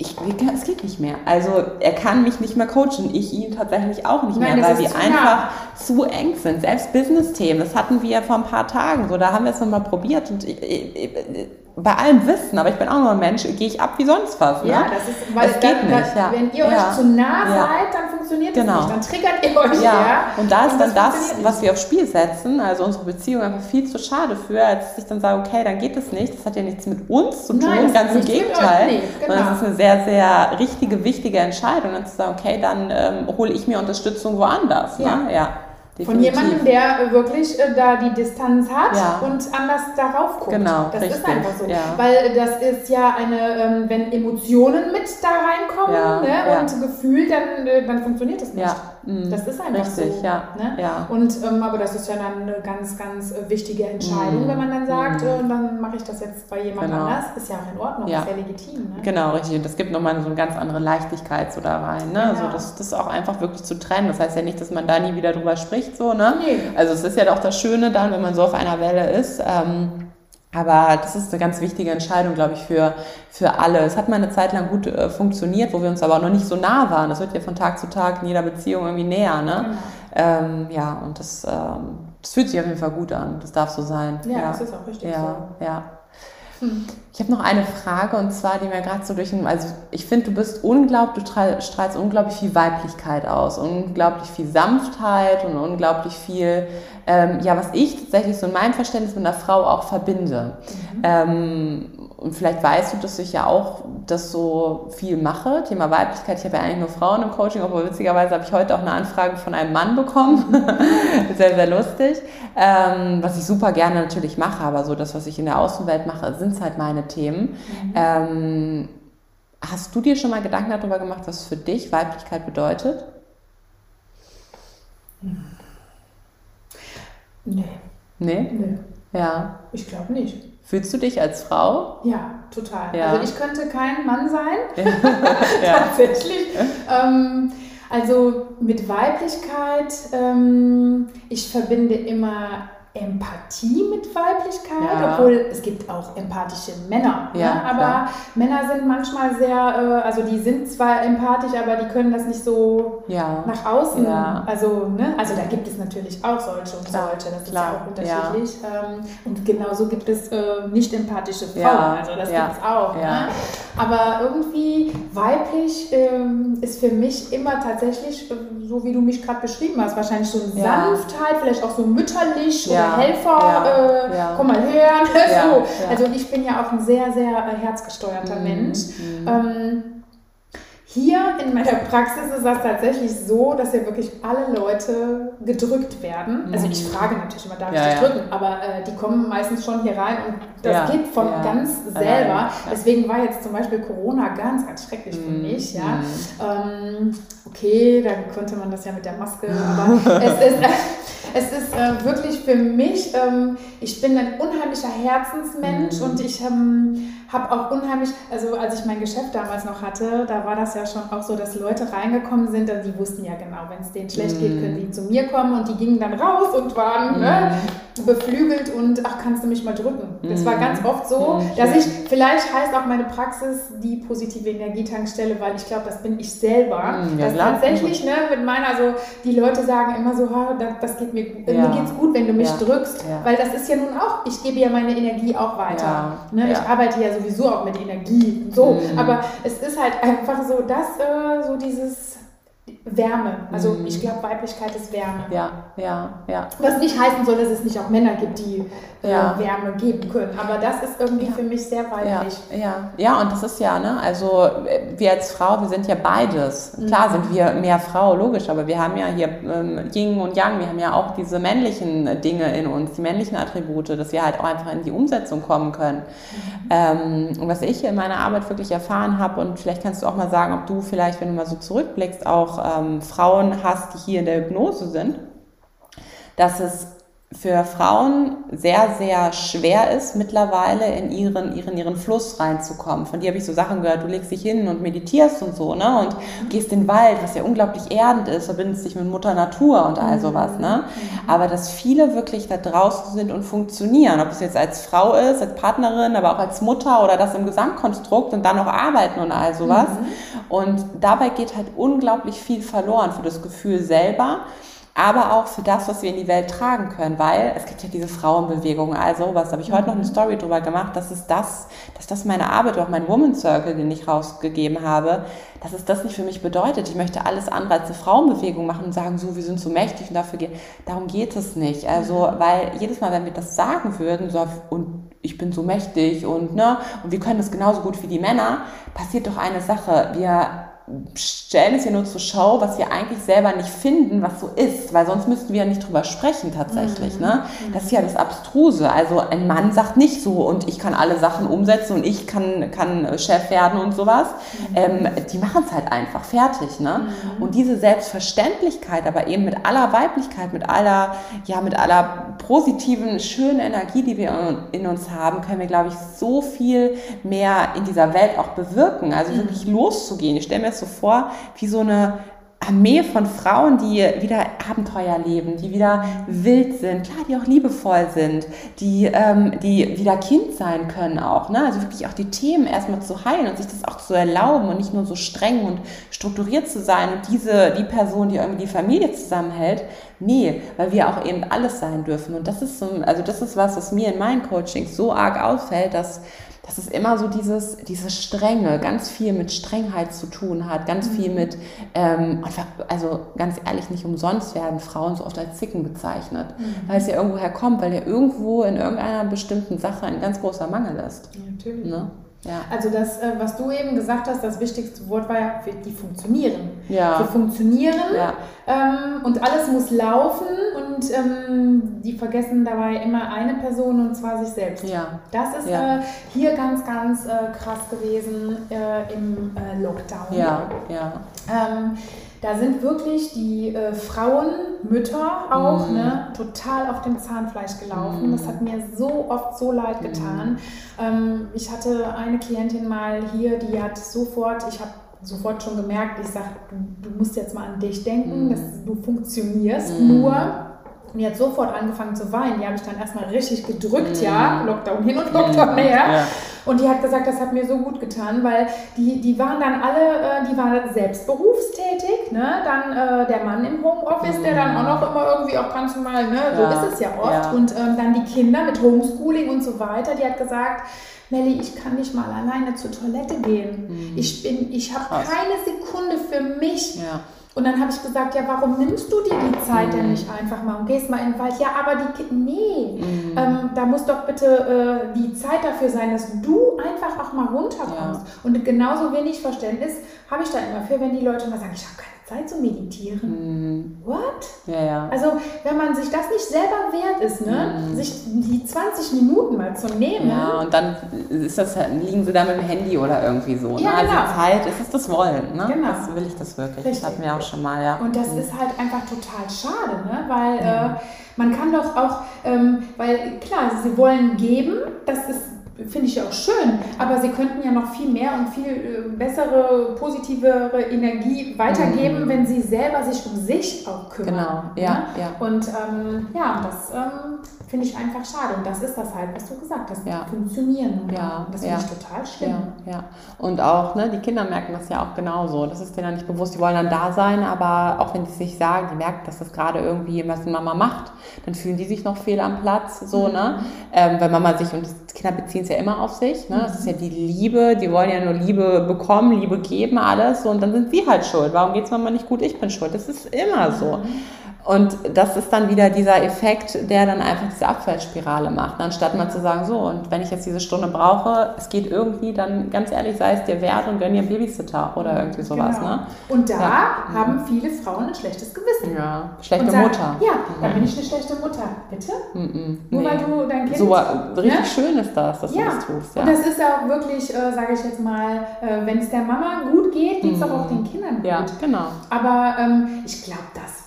ich, es geht nicht mehr. Also er kann mich nicht mehr coachen, ich ihn tatsächlich auch nicht Nein, mehr, weil wir einfach nah. zu eng sind. Selbst Business-Themen, das hatten wir vor ein paar Tagen so, da haben wir es nochmal probiert und ich, ich, bei allem Wissen, aber ich bin auch nur ein Mensch, gehe ich ab wie sonst was. Ne? Ja, das ist, weil es geht nicht. ja. Wenn ihr ja. euch zu nah ja. seid, dann funktioniert genau. das nicht, dann triggert ihr euch. Ja, ja. und da ist und dann das, was wir aufs Spiel setzen, also unsere Beziehung einfach viel zu schade für, als ich dann sage, okay, dann geht es nicht, das hat ja nichts mit uns zu tun, Nein, ganz im Gegenteil. Nee, genau. Sondern es ist eine sehr, sehr richtige, wichtige Entscheidung, dann zu sagen, okay, dann ähm, hole ich mir Unterstützung woanders. Ja. Ne? ja Von jemandem, der wirklich äh, da die Distanz hat ja. und anders darauf guckt. Genau, das richtig. ist einfach so. Ja. Weil das ist ja eine, ähm, wenn Emotionen mit da reinkommen ja, ne, und Gefühl, dann, äh, dann funktioniert das nicht. Ja. Mhm. Das ist einfach richtig, so. Ja. Ne? Ja. Und, ähm, aber das ist ja dann eine ganz, ganz äh, wichtige Entscheidung, mhm. wenn man dann sagt, mhm. äh, dann mache ich das jetzt bei jemand genau. anders. Ist ja auch in Ordnung, ist ja legitim. Ne? Genau, richtig. Und das gibt nochmal so eine ganz andere Leichtigkeit so da rein. Ne? Also das, das auch einfach wirklich zu trennen. Das heißt ja nicht, dass man da nie wieder drüber spricht. So, ne? Nee. Also es ist ja auch das Schöne dann, wenn man so auf einer Welle ist. Ähm, aber das ist eine ganz wichtige Entscheidung, glaube ich, für, für alle. Es hat mal eine Zeit lang gut äh, funktioniert, wo wir uns aber noch nicht so nah waren. Das wird ja von Tag zu Tag in jeder Beziehung irgendwie näher. Ne? Genau. Ähm, ja, und das, ähm, das fühlt sich auf jeden Fall gut an. Das darf so sein. Ja, ja. das ist auch richtig ja, so. Ja, ich habe noch eine Frage und zwar, die mir gerade so durch den, also ich finde, du bist unglaublich, du strahlst unglaublich viel Weiblichkeit aus, unglaublich viel Sanftheit und unglaublich viel, ähm, ja, was ich tatsächlich so in meinem Verständnis mit einer Frau auch verbinde. Mhm. Ähm, und vielleicht weißt du, dass ich ja auch das so viel mache, Thema Weiblichkeit. Ich habe ja eigentlich nur Frauen im Coaching, aber witzigerweise habe ich heute auch eine Anfrage von einem Mann bekommen. sehr, sehr lustig. Ähm, was ich super gerne natürlich mache, aber so das, was ich in der Außenwelt mache, sind halt meine Themen. Mhm. Ähm, hast du dir schon mal Gedanken darüber gemacht, was für dich Weiblichkeit bedeutet? Nee. Nee? Nee. Ja. Ich glaube nicht. Fühlst du dich als Frau? Ja, total. Ja. Also ich könnte kein Mann sein, tatsächlich. Ähm, also mit Weiblichkeit, ähm, ich verbinde immer Empathie mit Weiblichkeit, ja. obwohl es gibt auch empathische Männer. Ne? Ja, ne? Aber klar. Männer sind manchmal sehr, äh, also die sind zwar empathisch, aber die können das nicht so ja. nach außen. Also, ne? also da gibt es natürlich auch solche und klar, solche, das klar. ist ja auch unterschiedlich. Ähm, und genauso gibt es äh, nicht empathische Frauen, also das gibt es auch. Ne? Aber irgendwie weiblich ähm, ist für mich immer tatsächlich, äh, so wie du mich gerade beschrieben hast, wahrscheinlich so eine Sanftheit, vielleicht auch so mütterlich ja. Helfer, ja. Äh, ja. komm mal her. so. Also ich bin ja auch ein sehr, sehr äh, herzgesteuerter mhm. Mensch. Mhm. Ähm, hier in meiner Praxis ist das tatsächlich so, dass ja wirklich alle Leute gedrückt werden. Also ich mhm. frage natürlich immer, darf ja, ich dich drücken? Aber äh, die kommen meistens schon hier rein und das ja, geht von ja. ganz selber. Deswegen war jetzt zum Beispiel Corona ganz, ganz schrecklich für mhm. mich. Ja. Mhm. Ähm, okay, dann konnte man das ja mit der Maske, aber es ist... Äh, es ist äh, wirklich für mich, ähm, ich bin ein unheimlicher Herzensmensch mhm. und ich ähm, habe auch unheimlich, also als ich mein Geschäft damals noch hatte, da war das ja schon auch so, dass Leute reingekommen sind, die wussten ja genau, wenn es denen schlecht geht, können die zu mir kommen und die gingen dann raus und waren ne, mhm. beflügelt und ach, kannst du mich mal drücken. Das war ganz oft so, mhm. dass ich, vielleicht heißt auch meine Praxis die positive Energietankstelle, weil ich glaube, das bin ich selber. Ja, das tatsächlich, ne, mit meiner, also die Leute sagen immer so, das, das geht mir, ja. mir geht's gut, wenn du mich ja. drückst, weil das ist ja nun auch, ich gebe ja meine Energie auch weiter. Ne? Ich arbeite ja so sowieso auch mit Energie so. Mhm. Aber es ist halt einfach so, dass äh, so dieses Wärme. Also mhm. ich glaube, Weiblichkeit ist Wärme. Ja, ja, ja. Was nicht heißen soll, dass es nicht auch Männer gibt, die äh, ja. äh, Wärme geben können. Aber das ist irgendwie ja. für mich sehr weiblich. Ja. ja, ja, und das ist ja, ne, also wir als Frau, wir sind ja beides. Mhm. Klar sind wir mehr Frau, logisch, aber wir haben ja hier ähm, Yin und Yang, wir haben ja auch diese männlichen Dinge in uns, die männlichen Attribute, dass wir halt auch einfach in die Umsetzung kommen können. Mhm. Ähm, und was ich in meiner Arbeit wirklich erfahren habe, und vielleicht kannst du auch mal sagen, ob du vielleicht, wenn du mal so zurückblickst, auch ähm, Frauen hast, die hier in der Hypnose sind, dass es für Frauen sehr, sehr schwer ist, mittlerweile in ihren, ihren, ihren Fluss reinzukommen. Von dir habe ich so Sachen gehört, du legst dich hin und meditierst und so, ne? Und gehst in den Wald, was ja unglaublich erdend ist, verbindest dich mit Mutter Natur und all sowas, ne? Aber dass viele wirklich da draußen sind und funktionieren, ob es jetzt als Frau ist, als Partnerin, aber auch als Mutter oder das im Gesamtkonstrukt und dann noch arbeiten und all sowas. Mhm. Und dabei geht halt unglaublich viel verloren für das Gefühl selber aber auch für das, was wir in die Welt tragen können, weil es gibt ja diese Frauenbewegung, also was, habe ich heute noch eine Story drüber gemacht, dass es das, dass das meine Arbeit, auch mein Woman Circle, den ich rausgegeben habe, dass es das nicht für mich bedeutet. Ich möchte alles andere als eine Frauenbewegung machen und sagen, so, wir sind so mächtig und dafür geht, darum geht es nicht. Also, weil jedes Mal, wenn wir das sagen würden, so, und ich bin so mächtig und, ne, und wir können das genauso gut wie die Männer, passiert doch eine Sache. Wir stellen es ja nur zur Show, was wir eigentlich selber nicht finden, was so ist, weil sonst müssten wir ja nicht drüber sprechen tatsächlich. Mhm. Ne? Das ist ja das Abstruse. Also ein Mann sagt nicht so und ich kann alle Sachen umsetzen und ich kann, kann Chef werden und sowas. Mhm. Ähm, die machen es halt einfach fertig. Ne? Mhm. Und diese Selbstverständlichkeit, aber eben mit aller Weiblichkeit, mit aller, ja, mit aller positiven, schönen Energie, die wir in uns haben, können wir, glaube ich, so viel mehr in dieser Welt auch bewirken. Also wirklich mhm. loszugehen. Ich stelle mir das so vor, wie so eine Armee von Frauen, die wieder Abenteuer leben, die wieder wild sind, klar, die auch liebevoll sind, die, ähm, die wieder Kind sein können auch. Ne? Also wirklich auch die Themen erstmal zu heilen und sich das auch zu erlauben und nicht nur so streng und strukturiert zu sein und diese, die Person, die irgendwie die Familie zusammenhält. Nee, weil wir auch eben alles sein dürfen. Und das ist so, also das ist was, was mir in meinen Coachings so arg auffällt, dass dass es immer so dieses, diese Strenge, ganz viel mit Strengheit zu tun hat, ganz mhm. viel mit, ähm, also ganz ehrlich, nicht umsonst werden Frauen so oft als Zicken bezeichnet, mhm. weil es ja irgendwo herkommt, weil ja irgendwo in irgendeiner bestimmten Sache ein ganz großer Mangel ist. Ja, natürlich. Ne? Ja. Also das, äh, was du eben gesagt hast, das wichtigste Wort war ja, die funktionieren. Ja. Wir funktionieren ja. ähm, und alles muss laufen und ähm, die vergessen dabei immer eine Person und zwar sich selbst. Ja. Das ist ja. äh, hier ganz, ganz äh, krass gewesen äh, im äh, Lockdown. Ja, ja. Ähm, da sind wirklich die äh, Frauen, Mütter auch, mm. ne, total auf dem Zahnfleisch gelaufen. Mm. Das hat mir so oft so leid getan. Mm. Ähm, ich hatte eine Klientin mal hier, die hat sofort, ich habe sofort schon gemerkt, ich sage, du, du, musst jetzt mal an dich denken, mm. dass du funktionierst, mm. nur und die hat sofort angefangen zu weinen. Die habe ich dann erstmal richtig gedrückt, mm. ja. Lockdown hin und Lockdown her. Ja. Und die hat gesagt, das hat mir so gut getan, weil die, die waren dann alle, äh, die waren selbst berufstätig. Ne? Dann äh, der Mann im Homeoffice, mm. der dann auch noch immer irgendwie auch ganz normal, ne? so ja. ist es ja oft. Ja. Und ähm, dann die Kinder mit Homeschooling und so weiter. Die hat gesagt, Melli, ich kann nicht mal alleine zur Toilette gehen. Mm. Ich bin, ich habe keine Sekunde für mich. Ja. Und dann habe ich gesagt, ja, warum nimmst du dir die Zeit mhm. denn nicht einfach mal und gehst mal in den Wald? Ja, aber die, nee, mhm. ähm, da muss doch bitte äh, die Zeit dafür sein, dass du einfach auch mal runterkommst. Ja. Und genauso wenig Verständnis habe ich da immer für, wenn die Leute mal sagen, ich habe keine Zeit zu meditieren. Mhm. What? Ja, ja. Also, wenn man sich das nicht selber wert ist, ne, mhm. sich die 20 Minuten mal zu nehmen. Ja, und dann ist das, liegen sie da mit dem Handy oder irgendwie so. Ne? Ja, also genau. Zeit ist es das Wollen. Ne? Genau. Das will ich das wirklich. Richtig. Das hatten wir auch schon mal, ja. Und das mhm. ist halt einfach total schade, ne? weil äh, man kann doch auch, ähm, weil klar, sie wollen geben, das ist finde ich ja auch schön, aber sie könnten ja noch viel mehr und viel äh, bessere, positivere Energie weitergeben, mhm. wenn sie selber sich um sich auch kümmern. Genau, ja. Ne? ja. Und ähm, ja, das ähm, finde ich einfach schade. Und das ist das halt, was du gesagt hast, ja. funktionieren. Ja, das finde ja. ich total schlimm. Ja, ja. Und auch, ne, die Kinder merken das ja auch genauso. Das ist denen dann nicht bewusst, die wollen dann da sein, aber auch wenn sie sich sagen, die merken, dass das gerade irgendwie was Mama macht, dann fühlen die sich noch fehl am Platz, so, mhm. ne? Ähm, weil Mama sich, und Kinder beziehen es ja immer auf sich, ne? Das ist ja die Liebe, die wollen ja nur Liebe bekommen, Liebe geben, alles, und dann sind sie halt schuld. Warum geht es Mama nicht gut? Ich bin schuld. Das ist immer so. Und das ist dann wieder dieser Effekt, der dann einfach diese Abwärtsspirale macht. Anstatt mal zu sagen, so, und wenn ich jetzt diese Stunde brauche, es geht irgendwie, dann ganz ehrlich, sei es dir wert und gönn dir einen Babysitter oder irgendwie sowas. Genau. Ne? Und da ja. haben viele Frauen ein schlechtes Gewissen. Ja, schlechte sagen, Mutter. Ja, da mhm. bin ich eine schlechte Mutter. Bitte? Mhm. Nur nee. weil du dein Kind... So richtig ne? schön ist das, dass ja. du das tust. Ja. Und das ist ja auch wirklich, äh, sage ich jetzt mal, äh, wenn es der Mama gut geht, geht es mhm. auch den Kindern gut. Ja, genau. Aber ähm, ich glaube, das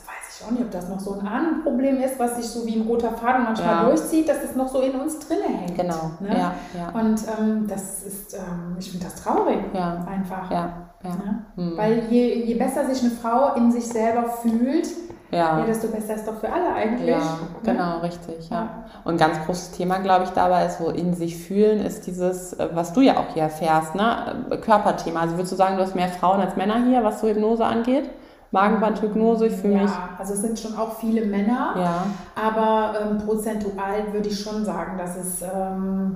auch nicht, ob das noch so ein Ahnenproblem ist, was sich so wie ein roter Faden manchmal ja. durchzieht, dass es noch so in uns drinne hängt. Genau. Ne? Ja, ja. Und ähm, das ist, ähm, ich finde das traurig. Ja. Einfach. Ja. ja. Ne? Mhm. Weil je, je besser sich eine Frau in sich selber fühlt, ja. ja, desto besser ist doch für alle eigentlich. Ja, ne? genau, richtig, ja. Und ein ganz großes Thema, glaube ich, dabei ist so in sich fühlen, ist dieses, äh, was du ja auch hier erfährst, ne? Körperthema. Also würdest du sagen, du hast mehr Frauen als Männer hier, was so Hypnose angeht? Magenbandhypnose, ich fühle ja, mich. also es sind schon auch viele Männer, ja. aber ähm, prozentual würde ich schon sagen, dass es, ähm,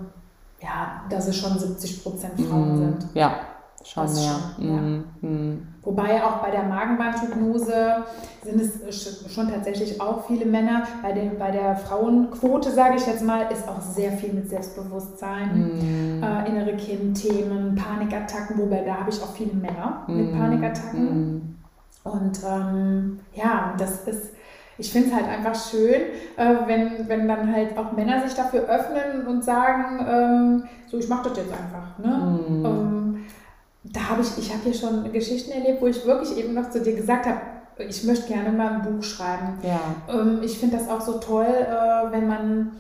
ja, dass es schon 70 Prozent Frauen mm, sind. Ja, schon mehr. Schon, mm, mm. Wobei auch bei der Magenbandhypnose sind es schon tatsächlich auch viele Männer. Bei, den, bei der Frauenquote, sage ich jetzt mal, ist auch sehr viel mit Selbstbewusstsein, mm. äh, innere Kindthemen, Panikattacken, wobei da habe ich auch viele Männer mm. mit Panikattacken. Mm. Und ähm, ja, das ist, ich finde es halt einfach schön, äh, wenn, wenn dann halt auch Männer sich dafür öffnen und sagen, ähm, so ich mache das jetzt einfach. Ne? Ähm, da habe ich, ich habe hier schon Geschichten erlebt, wo ich wirklich eben noch zu dir gesagt habe, ich möchte gerne mal ein Buch schreiben. Ja. Ähm, ich finde das auch so toll, äh, wenn man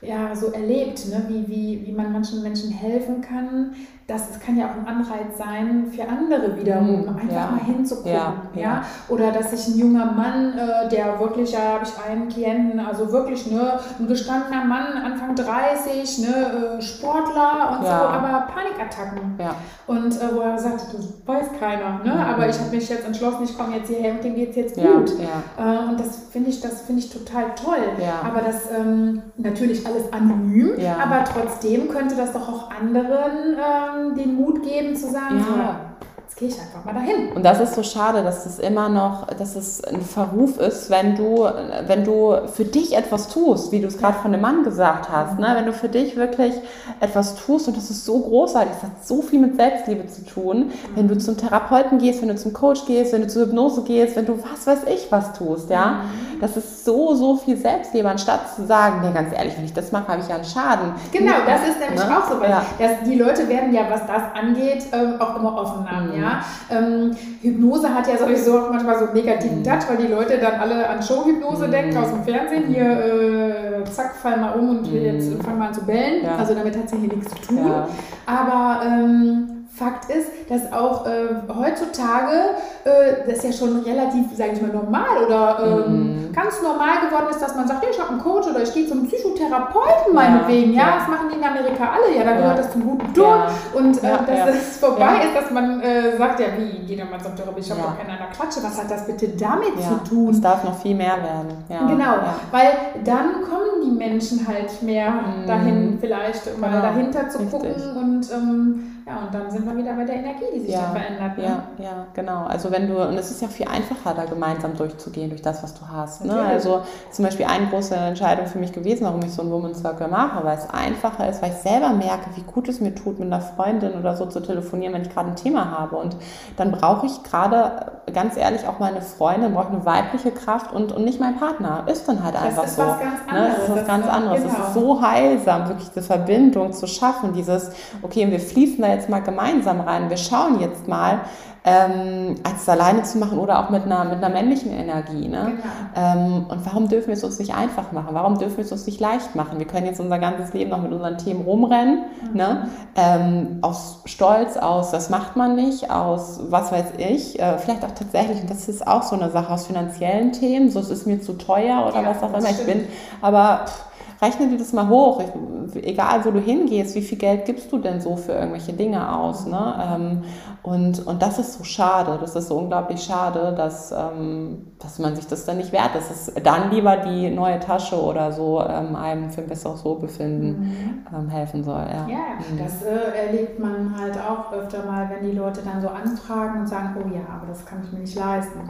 ja so erlebt, ne? wie, wie, wie man manchen Menschen helfen kann, das, das kann ja auch ein Anreiz sein für andere wiederum, mhm, einfach ja. mal hinzugucken. Ja, ja, Oder dass sich ein junger Mann, äh, der wirklich, ja, habe ich einen Klienten, also wirklich ne, ein gestandener Mann, Anfang 30, ne, äh, Sportler und so, aber Panikattacken. Ja. Und äh, wo er sagt, das weiß keiner, ne? Mhm. aber ich habe mich jetzt entschlossen, ich komme jetzt hierher und dem geht es jetzt gut. Äh, und das finde ich, das ich total toll. Aber das ähm, natürlich alles anonym, aber trotzdem könnte das doch auch anderen ähm, den Mut geben zu sagen, ja. Jetzt gehe ich einfach mal dahin. Und das ist so schade, dass es immer noch, dass es ein Verruf ist, wenn du, wenn du für dich etwas tust, wie du es gerade von dem Mann gesagt hast, ne? wenn du für dich wirklich etwas tust und das ist so großartig, das hat so viel mit Selbstliebe zu tun, wenn du zum Therapeuten gehst, wenn du zum Coach gehst, wenn du zur Hypnose gehst, wenn du was weiß ich was tust, ja, mhm. das ist so, so viel Selbstliebe, anstatt zu sagen, nee, ganz ehrlich, wenn ich das mache, habe ich ja einen Schaden. Genau, das ist nämlich ne? auch so, weil ja. die Leute werden ja, was das angeht, ähm, auch immer offener, mhm. ja. Ähm, Hypnose hat ja sowieso auch manchmal so einen negativen mhm. Touch, weil die Leute dann alle an Showhypnose mhm. denken aus dem Fernsehen, hier, äh, zack, fall mal um und mhm. jetzt fang mal an zu bellen. Ja. Also damit hat sie hier nichts zu tun. Ja. Aber ähm, Fakt ist, dass auch äh, heutzutage äh, das ja schon relativ, sage ich mal, normal oder ähm, mm. ganz normal geworden ist, dass man sagt, ja, ich habe einen Coach oder ich gehe zum Psychotherapeuten meinetwegen. Ja, ja, das machen die in Amerika alle. Ja, da gehört das zum guten Ton. Ja. Und äh, dass es vorbei ist, dass man äh, sagt, ja, wie, geh doch mal zum Therapeuten, ich habe doch keinen an der Klatsche. Was hat das bitte damit zu tun? Es darf noch viel mehr werden. Genau, weil dann kommen die Menschen halt mehr mm. dahin, vielleicht mal genau. dahinter zu Richtig. gucken und ähm, ja, und dann sind wir wieder bei der Energie, die sich ja, dann verändert. Ne? Ja, ja, genau. Also wenn du, und es ist ja viel einfacher, da gemeinsam durchzugehen durch das, was du hast. Ne? Also zum Beispiel eine große Entscheidung für mich gewesen, warum ich so einen Woman Circle mache, weil es einfacher ist, weil ich selber merke, wie gut es mir tut, mit einer Freundin oder so zu telefonieren, wenn ich gerade ein Thema habe. Und dann brauche ich gerade, ganz ehrlich, auch meine Freundin, brauche eine weibliche Kraft und, und nicht mein Partner. Ist dann halt einfach so. Das ist was ganz anderes. Ne? Das ist was ganz anderes. Genau. Es ist so heilsam, wirklich diese Verbindung zu schaffen, dieses, okay, wir fließen da jetzt mal gemeinsam rein. Wir schauen jetzt mal, ähm, als alleine zu machen oder auch mit einer, mit einer männlichen Energie. Ne? Genau. Ähm, und warum dürfen wir es uns nicht einfach machen? Warum dürfen wir es uns nicht leicht machen? Wir können jetzt unser ganzes Leben noch mit unseren Themen rumrennen, mhm. ne? Ähm, aus Stolz, aus, das macht man nicht, aus was weiß ich, äh, vielleicht auch tatsächlich, und das ist auch so eine Sache aus finanziellen Themen, so es ist mir zu teuer oder ja, was auch immer ich bin, aber pff, rechne dir das mal hoch. Ich, egal, wo du hingehst, wie viel Geld gibst du denn so für irgendwelche Dinge aus? Ne? Ähm, und, und das ist so schade. Das ist so unglaublich schade, dass, ähm, dass man sich das dann nicht wert. Dass es dann lieber die neue Tasche oder so ähm, einem für ein besseres Wohlbefinden mhm. helfen soll. Ja, ja mhm. das äh, erlebt man halt auch öfter mal, wenn die Leute dann so anfragen und sagen, oh ja, aber das kann ich mir nicht leisten.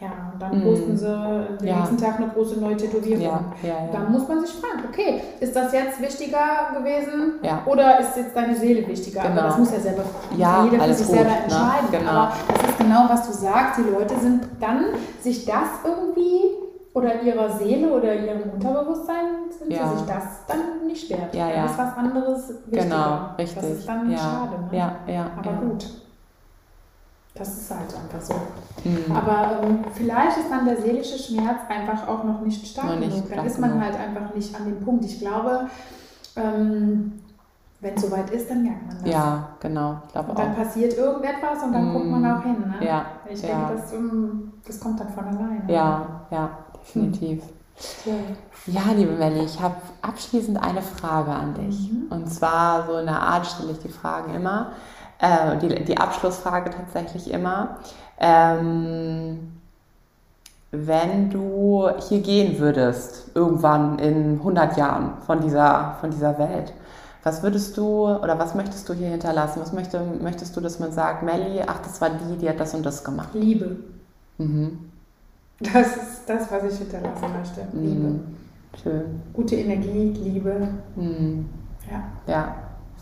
Ja, und dann mm. posten sie den ja. nächsten Tag eine große neue Tätowierung. Ja, ja, ja. Dann muss man sich fragen, okay, ist das jetzt wichtiger gewesen ja. oder ist jetzt deine Seele wichtiger? Genau. Aber das muss ja selber ja, jeder für sich gut, selber ne? entscheiden. Ne? Genau. Aber das ist genau, was du sagst. Die Leute sind dann sich das irgendwie oder ihrer Seele oder ihrem Unterbewusstsein sind ja. sie sich das dann nicht wert. Ja, ja. Dann ist was anderes wichtiger. Genau, richtig. Das ist dann ja. schade. Ne? Ja, ja, Aber gut. Das ist halt einfach so. Mhm. Aber ähm, vielleicht ist dann der seelische Schmerz einfach auch noch nicht stark noch genug. Dann ist man genug. halt einfach nicht an dem Punkt. Ich glaube, ähm, wenn es soweit ist, dann merkt man das. Ja, genau. Ich glaube und dann auch. passiert irgendetwas und dann mm. guckt man auch hin. Ne? Ja. Ich ja. denke, das, um, das kommt dann von alleine. Ja, ja, definitiv. Hm. Ja, liebe Melli, ich habe abschließend eine Frage an dich. Mhm. Und zwar so in der Art stelle ich die Fragen immer äh, die, die Abschlussfrage tatsächlich immer. Ähm, wenn du hier gehen würdest, irgendwann in 100 Jahren von dieser, von dieser Welt, Was würdest du oder was möchtest du hier hinterlassen? Was möchte, möchtest du, dass man sagt, Melli, ach, das war die, die hat das und das gemacht? Liebe. Mhm. Das ist das, was ich hinterlassen möchte. Mhm. Liebe. Schön. Gute Energie, Liebe. Mhm. Ja. Ja,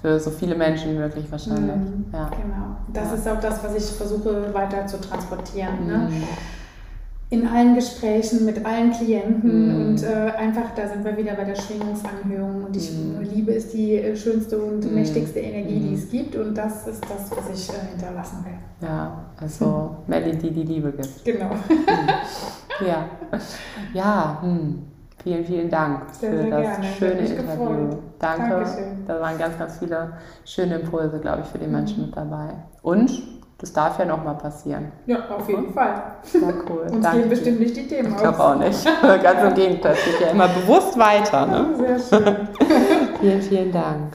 für so viele Menschen wie möglich wahrscheinlich. Mhm. Ja. Genau. Das ja. ist auch das, was ich versuche weiter zu transportieren. Ne? Mhm in allen Gesprächen mit allen Klienten mm. und äh, einfach, da sind wir wieder bei der Schwingungsanhörung und die mm. Liebe ist die äh, schönste und mm. mächtigste Energie, die es gibt und das ist das, was ich äh, hinterlassen will. Ja, also Melly, die die Liebe gibt. Genau. ja, ja hm. Vielen, vielen Dank sehr, für sehr das gerne. schöne Interview. Gefreut. Danke, Dankeschön. da waren ganz, ganz viele schöne Impulse, glaube ich, für die Menschen mit dabei. Und das darf ja nochmal passieren. Ja, auf jeden Fall. Sehr cool. Uns Danke gehen bestimmt nicht die Themen Ich glaube auch nicht. Ganz im Gegenteil, es geht ja immer bewusst weiter. Ne? Sehr schön. vielen, vielen Dank.